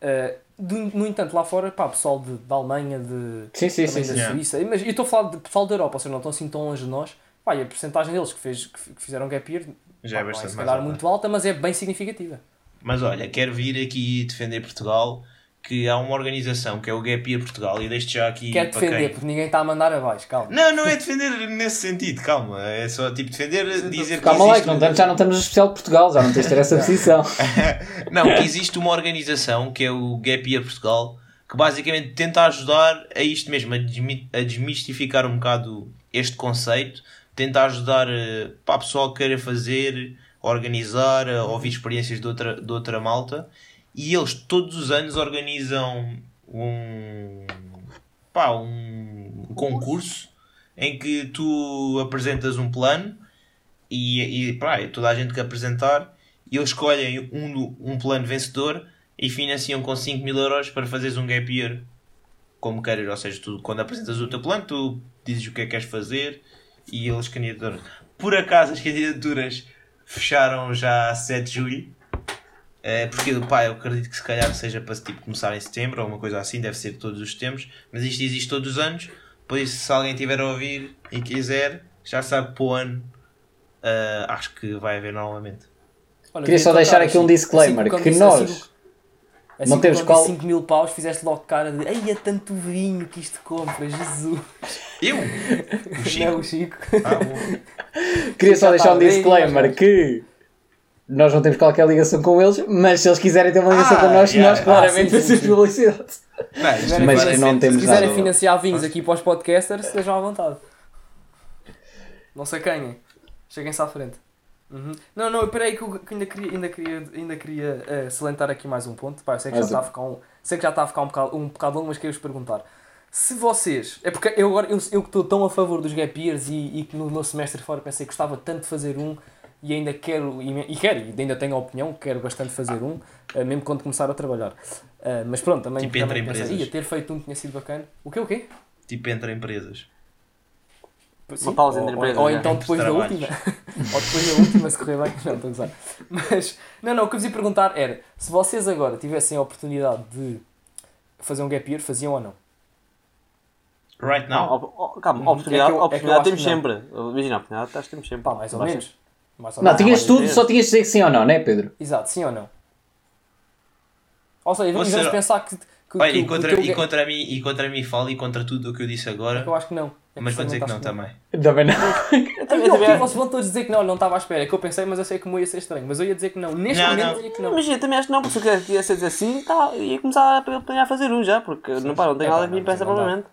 Eh, do- no entanto, lá fora, pá, pessoal de, da Alemanha, de, sim, sim, sim. sim. da Yeah. Suíça. Mas eu estou a falar de pessoal da Europa, ou seja, não estão assim tão longe de nós. Pá, e a porcentagem deles que, fez, que fizeram gap year Já é pá, não é bastante se mais calhar alta. muito alta, mas é bem significativa. Mas olha, quero vir aqui defender Portugal, que há uma organização que é o Gap Year Portugal, e deixo já aqui Quer defender, quem... porque ninguém está a mandar abaixo, calma. Não, não é defender nesse sentido, calma. É só tipo defender, dizer que Calma lá, existe... que não estamos- já não estamos no especial de Portugal, já não tens de ter essa posição. Não, que existe uma organização que é o Gap Year Portugal que basicamente tenta ajudar a isto mesmo, a, desmi- a desmistificar um bocado este conceito, tenta ajudar eh, para a pessoa que queira fazer, organizar, a ouvir experiências de outra, de outra malta e eles todos os anos organizam um, pá, um concurso em que tu apresentas um plano e, e pá, toda a gente que apresentar e eles escolhem um, um plano vencedor e financiam com 5 mil euros para fazeres um gap year como queres, ou seja, tu quando apresentas o teu plano tu dizes o que é que queres fazer e eles candidaturam. Por acaso as candidaturas fecharam já a 7 de julho eh, porque pá, eu acredito que se calhar seja para tipo, começar em setembro ou uma coisa assim, deve ser todos os tempos, mas isto existe todos os anos, por isso se alguém tiver a ouvir e quiser, já sabe para o ano eh, acho que vai haver novamente. Olha, Queria só deixar aqui um assim, disclaimer, assim que nós disse- assim não temos qual- disse 5 mil paus, fizeste logo cara de Ei, é tanto vinho que isto compra, Jesus. Eu? O Chico? Não, o Chico. Ah, bom. Queria só deixar um está bem, disclaimer mas- que nós não temos qualquer ligação com eles, mas se eles quiserem ter uma ligação Ah, connosco, yeah. nós claramente Ah, sim, sim, fazemos sim. publicidade. Não, Mas vai não ser- temos Se quiserem nada. financiar vinhos aqui para os podcasters, estejam à vontade. Não sei quem. Cheguem-se à frente. Uhum. Não, não, peraí que eu que ainda queria, ainda queria, ainda queria salientar aqui mais um ponto. Pá, eu sei que já está um. a ficar um, sei que já está a ficar um bocado, um bocado longo, mas queria-vos perguntar. Se vocês. É porque eu agora eu, eu que estou tão a favor dos gap years e, e que no meu semestre fora pensei que gostava tanto de fazer um e ainda quero, e, e quero, e ainda tenho a opinião, quero bastante fazer um, eh, mesmo quando começar a trabalhar. Eh, mas pronto, também, Tipo entre também pensei, empresas. ia ter feito um que tinha sido bacana. O quê, o quê? Tipo entre empresas. Sim, pausa ou, entre ou- empresas, Ou já. então depois da última. ou depois da última, se correr bem. Não, estou a gozar. Mas, não, não, o que eu vos ia perguntar era: se vocês agora tivessem a oportunidade de fazer um gap year, faziam ou não? Right now? calma, É que eu- oportunidade, é que eu oportunidade temos que sempre. Imagina, a oportunidade temos sempre. Pá, mais ou Basta- menos. Não, tinhas tudo, dizer. só tinhas de dizer que sim ou não, não é, Pedro? Exato, sim ou não? Ou seja, vamos, vamos pensar que. que, Olha, que, e que contra, teu e ga- contra mim, e contra mim falo e contra tudo o que eu disse agora, Eu acho que não. É mas vou dizer que não também. Também não. Eu também, também- Vocês vão todos dizer que não, não estava à espera. É que eu pensei, mas eu sei que me ia ser estranho. Mas eu ia dizer que não. Neste Não, momento não. eu dizia que não. Imagina, também acho que não, porque se eu quisesse dizer assim, tá, ia começar a a fazer um já, porque não, pá, não tenho É, nada que me impeça provavelmente.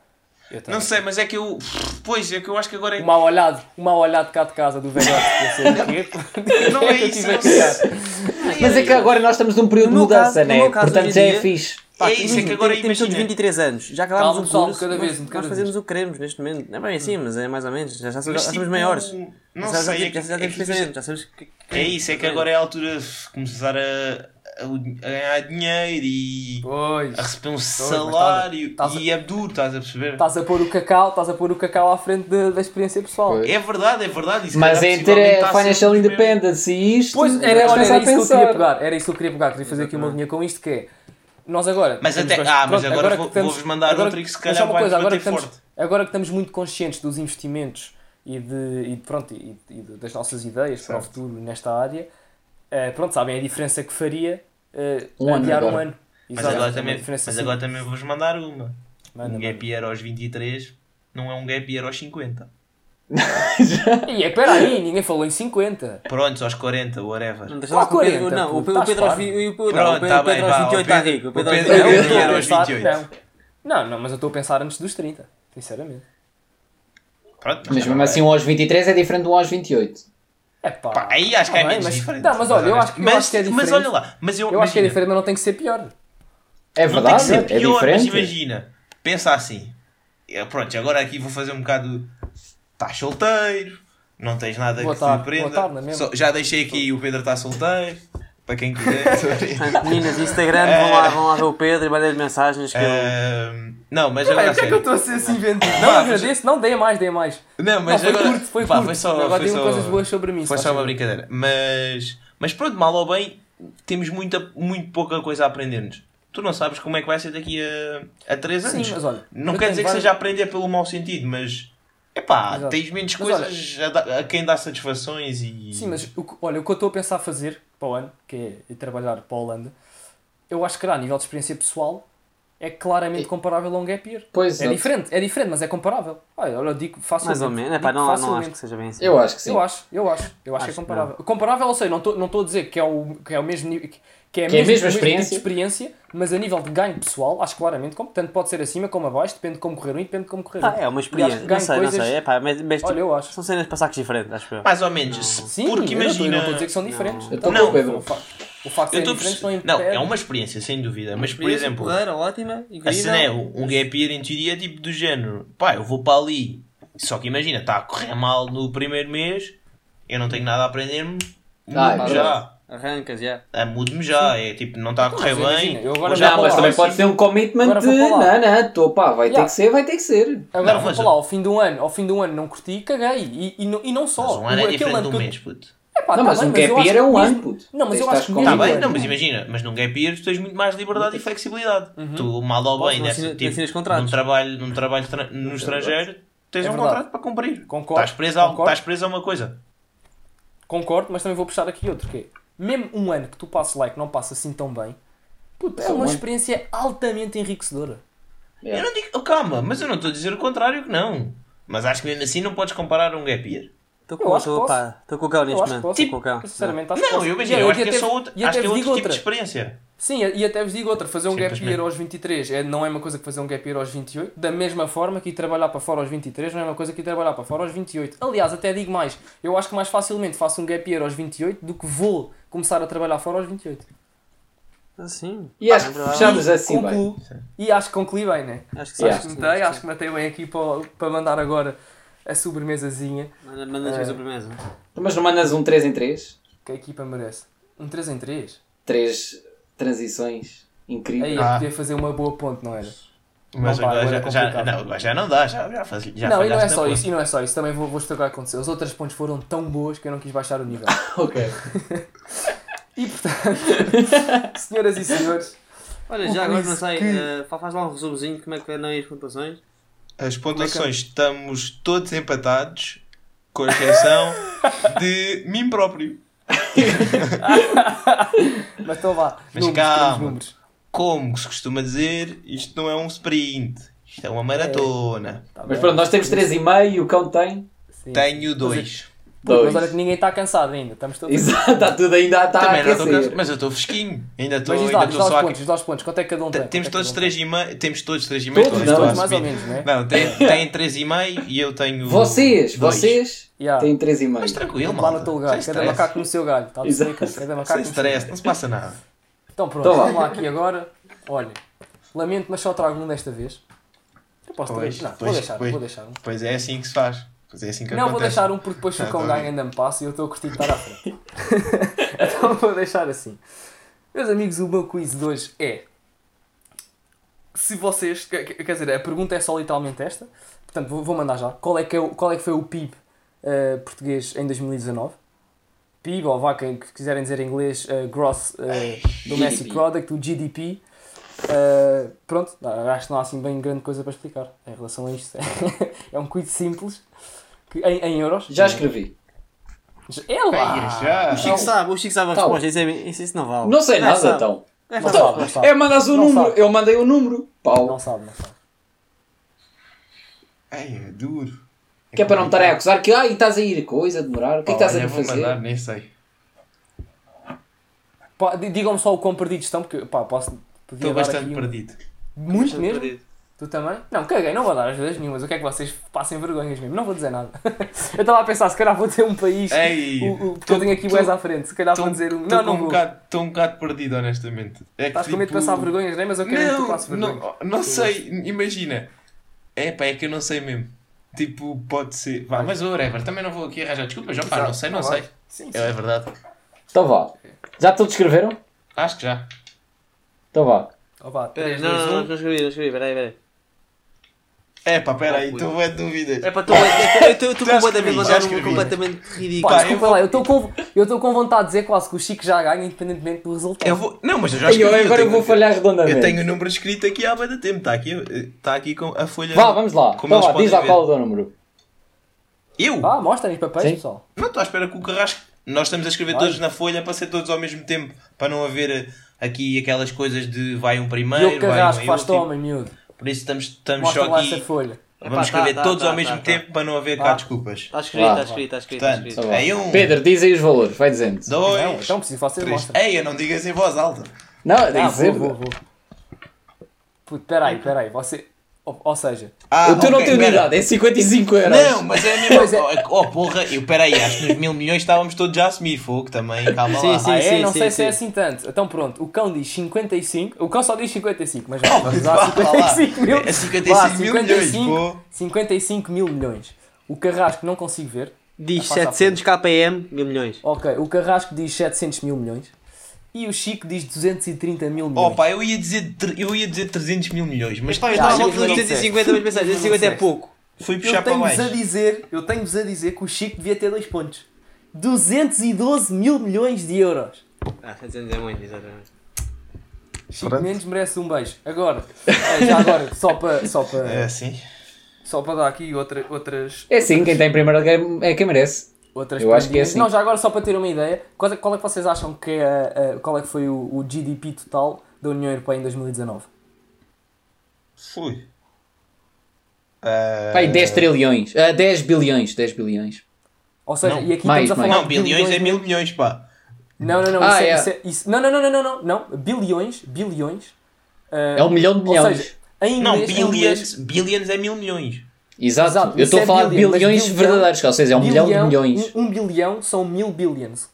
Não sei, mas é que eu. Pois, é que eu acho que agora é. O mau olhado, o mau olhado cá de casa do velhote. Eu sei o quê. Não é isso, não criar. Mas é que agora nós estamos num período de mudança, caso- no né? Portanto já é fixe. Pá, É isso, é que agora temos todos imagina. 23 anos, já acabámos o pessoal, curso, cada vez, nós, nós fazemos o que queremos neste momento. Não é bem assim, mas é mais ou menos, já, já, já, somos tipo, maiores. Não já, sei, já, é que- já, já é temos que- pensamento, já sabemos que- É isso, é que agora é a altura de começar a, a, ganhar dinheiro e Pois. a receber um mas salário estás a- e é duro, estás a perceber? Estás a pôr o cacau, estás a pôr o cacau à frente da- da experiência pessoal. Pois. É verdade, é verdade. se Mas é ter ser Financial Independence e isto. Pois, era, olha, começar era a isso que eu queria pegar. Era isso que eu queria pegar. Queria fazer aqui uma linha com isto que é. Nós agora. Mas até- bastante- ah, mas pronto, agora estamos- vou-vos mandar agora- outro e que se calhar vai coisa, agora estamos, forte. agora que estamos muito conscientes dos investimentos e, de, e, de- pronto, e, e de- das nossas ideias para o Certo. futuro nesta área, eh, pronto, sabem a diferença que faria eh, Um ano adiar um agora. ano. Mas agora é também, mas assim. agora também vou-vos mandar uma. Manda, um gap year aos 23 não é um gap year aos 50. manda. E é, peraí, ninguém falou em 50. Prontos, aos 40, whatever. Não, lá que o 40, Pedro, não, o Pedro, o estás Pedro aos farto. vi- o Pedro- Pronto, o Pedro- tá o Pedro bem, aos vá, 28 o está Pedro- rico. O o Pedro aos Pedro- Não, eu 28 estou a aos pensar. 28. Não. não, não, mas eu estou a pensar antes dos 30. Sinceramente. Pronto, Mas tá mesmo assim, um aos 23 é diferente de um aos 28. É pá. Pá, aí acho que é Tá bem, menos mas- diferente. Não, mas olha, eu acho que- eu mas, acho que é Mas diferente. olha lá, mas eu, Eu acho que é diferente, mas não tem que ser pior. É Não tem que verdade, ser é pior, mas diferente. imagina, pensa assim. Eu, pronto, agora aqui vou fazer um bocado. Estás solteiro, não tens nada Boa que tarde, te prenda. boa tarde, é mesmo? Só- já deixei aqui o Pedro está solteiro, para quem quiser. Portanto, Meninas, Instagram, vão lá, vão lá ver o Pedro e mandem-lhe mensagens que eu... Não, mas agora a porque é que eu estou a ser assim inventivo? Não, Vá, agradeço, não, dê mais, dê mais. Não, Não, mas foi agora. curto, foi pá, curto. foi só, Agora foi só- coisas boas sobre mim. Foi só uma brincadeira. Mas, mas pronto, mal ou bem, temos muita, muito pouca coisa a aprender-nos. Tu não sabes como é que vai ser daqui a, a 3 Sim, anos. mas olha, não quer dizer que vários- seja aprender pelo mau sentido, mas. Epá, Exato. tens menos Mas coisas a, da- a quem dá satisfações e. Sim, mas olha, o que eu estou a pensar fazer para o ano, que é trabalhar para a Holanda, eu acho que a nível de experiência pessoal é claramente comparável a um gap year. Pois, É exato. diferente, é diferente, mas é comparável. Olha, eu digo facilmente. Mais ou menos, é pá, não, não acho que seja bem assim. Eu acho que sim. Eu acho, eu acho, eu acho, que Acho é que comparável. Comparável, ou seja, não estou não estou a dizer que é o, que é o mesmo nível. Que é, Que é a mesma experiência. experiência, mas a nível de ganho pessoal, acho claramente como. Tanto pode ser acima como abaixo, depende de como correr um e depende de como correr outro. é uma acho experiência, não ganho sei, não coisas- sei. É pá, mas, mas, Olha, eu acho. São cenas para sacos diferentes, acho eu. Mais ou menos. se- Sim, porque não imagina. não estou a dizer que são diferentes. Eu estou Não. com o Pedro. O fa- o facto de diferentes não impede. Não, é uma experiência, sem dúvida. Mas, por exemplo, porreira, ótima, a incrível. cena é um gap year em teoria tipo do género. Pá, eu vou para ali. Só que imagina, está a correr mal no primeiro mês, eu não tenho nada a aprender-me. Ah, já. Arrancas, já. Ah, Mudo-me já. É tipo, não está a correr Mas imagina, bem. eu agora já Não, mas também pode ser um commitment Agora de. Não, não, estou pá, vai ter Yeah. que ser, vai ter que ser. Agora Não, vou mas para lá, ao fim do ano, ao fim do ano não curti, caguei. E, e, não, e não só. Mas um ano é diferente de ano um que eu- mês, puto. Epá, Não, tá mas bem, um gap eu acho year é que um ano, puto. Não, mas eu de acho que Está bem, não, mas imagina, mas num gap year tu tens muito mais liberdade e flexibilidade. Uhum. Tu, mal ou bem, assinas- não tipo, num trabalho, num trabalho tra- no estrangeiro, tens É um contrato para cumprir. Concordo, Estás preso, a, uma coisa. Concordo, mas também vou puxar aqui outro, que é, mesmo um ano que tu passes lá e que não passa assim tão bem, puto, é um uma experiência altamente enriquecedora. Yeah. Eu não digo, oh, calma, mas eu não estou a dizer o contrário que não. Mas acho que mesmo assim não podes comparar um gap year. Estou Eu com, acho que estou, posso. pá, estou com o Eu neste acho que momento. posso. Estou com o cão. Eu, Sinceramente, acho que Não, posso. eu imagino, eu acho que é só outro, e acho até que é vos digo outro tipo outra. de experiência. Sim, e até vos digo outra, fazer um gap year aos 23 é, não é uma coisa que fazer um gap year aos 28, da mesma forma que ir trabalhar para fora aos 23 não é uma coisa que ir trabalhar para fora aos 28. Aliás, até digo mais, eu acho que mais facilmente faço um gap year aos 28 do que vou começar a trabalhar fora aos 28. Assim. E acho que fechamos assim bem. E acho que concluí bem, né? Acho que sim. Acho que sim. acho que matei bem aqui para, para mandar agora a sobremesazinha Manda- Manda-nos É. a sobremesa. Mas não mandas um 3 em 3? que a equipa merece. Um 3 em 3. Três transições Aí incríveis. eu Ah. podia fazer uma boa ponte, não era? Mas Não, pá, agora agora é já, já, não, já não dá, já, já, faz, já não, e não é só isso, e não é só isso, também vou, vou explicar o que aconteceu. As outras pontes foram tão boas que eu não quis baixar o nível. Ok. E portanto, senhoras e senhores, Olha, já agora não sei, que- fa- faz lá um resumozinho de como é que andam aí as pontuações. As pontuações, é que... estamos todos empatados, com exceção de mim próprio. Mas Mas números, calma, como se costuma dizer, isto não é um sprint, isto é uma maratona. É. Tá Mas pronto, nós temos 3,5, o cão tem? Sim. Tenho 2. Dois. mas olha que ninguém está cansado ainda, estamos todos. Exato, está tudo ainda está Também tá a não cansado, mas eu estou fresquinho. Ainda estou ainda lá, estou só pontos, aqui. Dá os pontos, quanto é que cada um tem? Temos é todos 3,5. temos todos 3,5. e. Todos, mais ou menos, né? não tem, tem 3 e e eu tenho Vocês, vocês yeah. têm 3 e meio. Mas tranquilo, mano. Lá no teu lugar, cada macaco no seu galho, tá Exato. Cada macaco Sem stress, não se passa nada. Então pronto, então vamos lá aqui agora. Olha, lamento, mas só trago um desta vez. Eu posso pois, trazer, não, vou deixar, vou deixar. Pois é, é assim que se faz. Pois é assim que Não, vou acontece. deixar um porque depois o cão tá ganha ainda me passa e eu estou a curtir de estar à frente. então vou deixar assim. Meus amigos, o meu quiz de hoje é. Se vocês. Quer dizer, a pergunta é só literalmente esta. Portanto, vou, vou mandar já. Qual é que, é o, qual é que foi o PIB eh, português em 2019? PIB, ou vá, quem quiserem dizer em inglês, eh, Gross eh, Domestic. Product, o GDP. Eh, pronto, acho que não há assim bem grande coisa para explicar em relação a isto. é um quiz simples, que, em, em euros. Já escrevi. É lá! Já. O Chico sabe, o Chico sabe a Tá resposta. Isso, é, isso, isso não vale. Não sei gajo nada sabe. então. Não sabe. sabe, não sabe. É, mandas o Não número. sabe. Eu mandei o número. Pau. Não sabe, não sabe. Ai, é duro. Que é para não me estarem a acusar que ai, estás a ir coisa, a demorar. O que é que estás a fazer? mandar, nem sei. Pá, di- Digam-me só o quão perdidos estão, porque pá, posso. Estou bastante aqui um- perdido. Muito Bastante mesmo? perdido. Tu também? Não, caguei, não vou dar ajudas nenhumas. Eu quero que vocês passem vergonhas mesmo. Não vou dizer nada. eu estava a pensar, se calhar vou ter um país. Ei, o, o, porque eu tenho aqui o tô- Wes à frente. Se calhar vou dizer um. Não, não um vou. Estou um bocado perdido, honestamente. É que, Estás com medo de tipo, passar vergonhas, não é? Mas eu quero que tu Não, passes vergonhas. não, não sei, imagina. É pá, é que eu não sei mesmo. Tipo, pode ser. Vá, mas whatever, também não vou aqui arranjar desculpas. Já, pá, não sei, não sei. vai. Sim, sim. É, é verdade. Então vá. Já todos escreveram? Acho que já. Então vá. Aí, 3, Não, 2, não, não, 1. não escrevi, não escrevi. Peraí, peraí. É pá, peraí, estou bem dúvidas. É para tu. Eu estou escrevi, completamente a um escrevi. completamente Pá, ridículo. Pá, desculpa eu lá, eu estou com, eu estou com vontade de dizer quase que o Chico já ganha, independentemente do resultado. Eu vou. Não, mas eu já Ai, eu escrevi. agora eu tenho- vou falhar redondamente. Eu tenho o número escrito aqui há bastante tempo. Está aqui, está aqui com a folha. Vá, vamos lá. Como Então vá, diz lá qual é o teu número. Eu? Vá, mostrem os papéis, Sim. pessoal. Não estou à espera que o Carrasco. Nós estamos a escrever Vai. todos na folha para ser todos ao mesmo tempo. Para não haver eh, aqui aquelas coisas de vai um primeiro, vai Carrasco, um faz-te último. homem, miúdo. Por isso estamos, estamos Mostra só lá essa aqui. folha. Vamos Epá, escrever tá, tá, todos tá, ao mesmo tá, tempo para não haver cá desculpas. Está escrito, está escrito, está escrito. Está Portanto, escrito. É um, Pedro, diz aí os valores. Vai dizendo. dois, Não, então preciso vocês três. mostrem. Ei, eu não digas em voz alta. Não, Ah, vou, vou, vou. Puto, peraí, peraí, você... Ou, ou seja, Ah, O teu não ok, tem unidade, é 55 euros. Não, mas é a mesma Pois é. Oh, porra, eu peraí, acho que nos mil milhões estávamos todos já a assumir fogo também. Calma Sim, lá. sim. ah, é? não sim, sei sim. se é assim tanto. Então pronto, o cão diz 55, o cão só diz 55, mas já, Oh, vamos vá lá, lá. 55 mil. É 55 Vá, mil milhões, pô. 55 mil milhões. O Carrasco não consigo ver. Diz Passa à 700 km, mil milhões. Ok, o Carrasco diz 700 mil milhões. E o Chico diz 230 mil Oh milhões. pá, eu ia dizer, eu ia dizer 300 mil milhões, mas Pá, eu estava eu a volta não dos 250, mas pensei, 250 é pouco. fui eu puxar para tenho-vos baixo. a dizer, eu tenho-vos a dizer que o Chico devia ter dois pontos. 212 mil milhões de euros. Ah, 700 é muito, exatamente. Chico Pronto. Mendes merece um beijo. Agora, eh, já agora, só para só para É assim. só para dar aqui outra, outras É sim, quem está em primeiro lugar é quem merece. Outras Eu acho que é assim. Não, já agora só para ter uma ideia, qual é, qual é que vocês acham que é a- qual é que foi o, o GDP total da União Europeia em 2019? Fui. Ah, Pai, 10 trilhões. Ah, 10 bilhões. 10 bilhões. Ou seja, Não, e aqui mais, estamos a falar Não, bilhões é mil mil- milhões, pá. Não, não, não, Ah, isso, é, é. isso é- isso- não, não, não, não, não, não, não, bilhões, bilhões. ah, É um milhão de ou milhões. seja, em Não, inglês, em inglês, billions, billions é mil milhões. Exato. Exato, Eu estou a é falar de mas bilhões bilhão- verdadeiros, ou seja, é um milhão de milhões. Um, um bilhão são mil billions.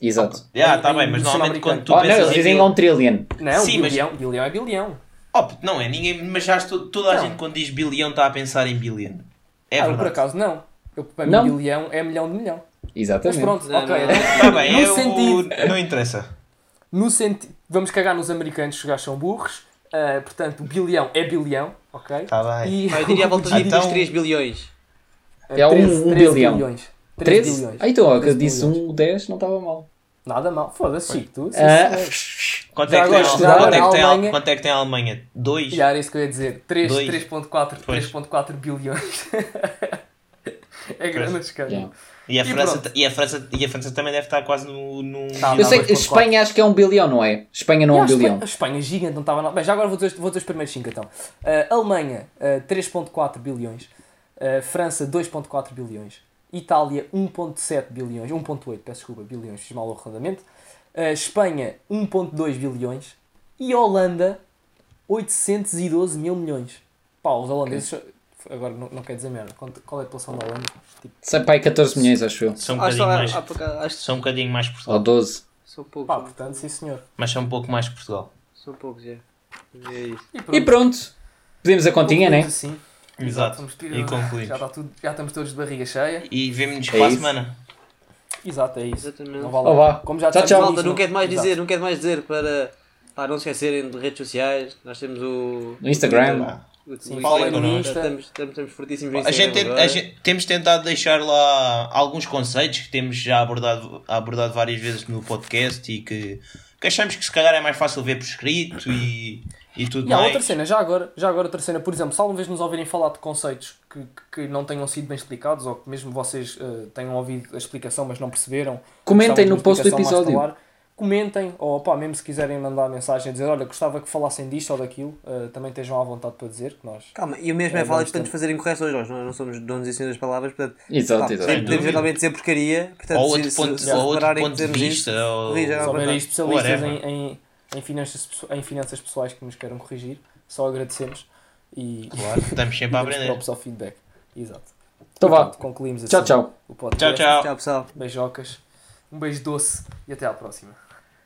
Exato. Já, Em- tá em bem, mas normalmente quando tu Oh, não, pensas eles em dizem um trillion. Não, Sim, mas- bilhão, bilhão é bilhão. Oh, puto, não é ninguém, mas já estou, toda a Não. gente quando diz bilhão está a pensar em billion. É ah, eu por verdade. acaso não. Eu, para Não. mim, bilhão é milhão de milhão. Mas Exatamente. pronto, Não, ok. não. então, Tá bem, no é o... sentido, não interessa. no senti... Vamos cagar nos americanos, que já são burros. Ah, portanto, o bilhão é bilhão, ok? Tá bem. E eu diria a volta de Então- 3 bilhões. É um- um bilhão. bilhões. 13? bilhões. Ah, então, ó, que eu 13 disse bilhões. um 10, não estava mal. Nada mal. Foda-se, Chico, tu. sim, Ah, senhor. Quanto Já é, que tem, já quanto, é que tem, Alemanha- quanto é que tem a Alemanha? Dois? E era isso que eu ia dizer. 3, Dois. 3.4 Pois. 3.4 bilhões. é grande escândalo. Yeah. E a, E França, pronto. e, a França, e a França também deve estar quase no. no... Tá, Eu Não, sei que Espanha acho que é um bilhão, não é? Espanha não é um a bilhão. Espanha, a Espanha gigante, não estava nada. Bem, já agora vou dizer, vou dizer os primeiros 5 então. Uh, Alemanha, uh, 3.4 bilhões. Uh, França, 2.4 bilhões. Itália, 1.7 bilhões. 1.8, peço desculpa, bilhões, fiz mal o arredondamento. Uh, Espanha, 1.2 bilhões. E Holanda, 812 mil milhões. Pá, os holandeses... Agora não, não quer dizer merda. Qual é a população da Holanda? Tipo, Sei pá, aí 14 milhões, acho eu. São um Acho, bocadinho que mais. São um bocadinho mais que Ou Portugal. 12. são poucos. pá, portanto, sim senhor. Mas são um pouco mais que Portugal. São poucos, é. É isso. E pronto. Pedimos a continha, né? Assim. Exato. Ter- E concluímos. Já, tudo, já estamos todos de barriga cheia. E vemos-nos É para a isso. semana. Exato, é isso. Exatamente. Não vale. Como já Tchau, tchau. Malta, não quero mais Exato. dizer, não quero mais dizer para, para não se esquecerem de redes sociais. Nós temos o. No Instagram. O, Sim, falem no Insta. Estamos, estamos, estamos fortíssimos A gente, tem- a gente- temos tentado deixar lá alguns conceitos que temos já abordado, abordado várias vezes no podcast e que, que achamos que se calhar é mais fácil ver por escrito e, e tudo E há mais. outra cena, já agora, já agora outra cena, por exemplo, se alguma vez nos ouvirem falar de conceitos que, que não tenham sido bem explicados ou que mesmo vocês eh, tenham ouvido a explicação mas não perceberam, Comentem no post do episódio. Comentem, ou pá, mesmo se quiserem mandar mensagem a dizer, olha, gostava que falassem disto ou daquilo, eh, também estejam à vontade para dizer que nós. Calma, e o mesmo é, É, válido para nos fazerem correções. Nós não, não somos donos e senhores das palavras, portanto. Exato, pá, exato. podemos- realmente dizer porcaria. Portanto, Ou outro se, ponto- se, se ou outro repararem ponto que de dizemos vista, isto, ou- vontade. especialistas em, em, em, finanças, em finanças pessoais que nos queiram corrigir, só agradecemos e Claro, estamos sempre a aprender. ao feedback. Exato. Então vá. concluímos assim Tchau, tchau. o podcast. Tchau, tchau. Tchau, pessoal. Beijocas, um beijo doce e até à próxima.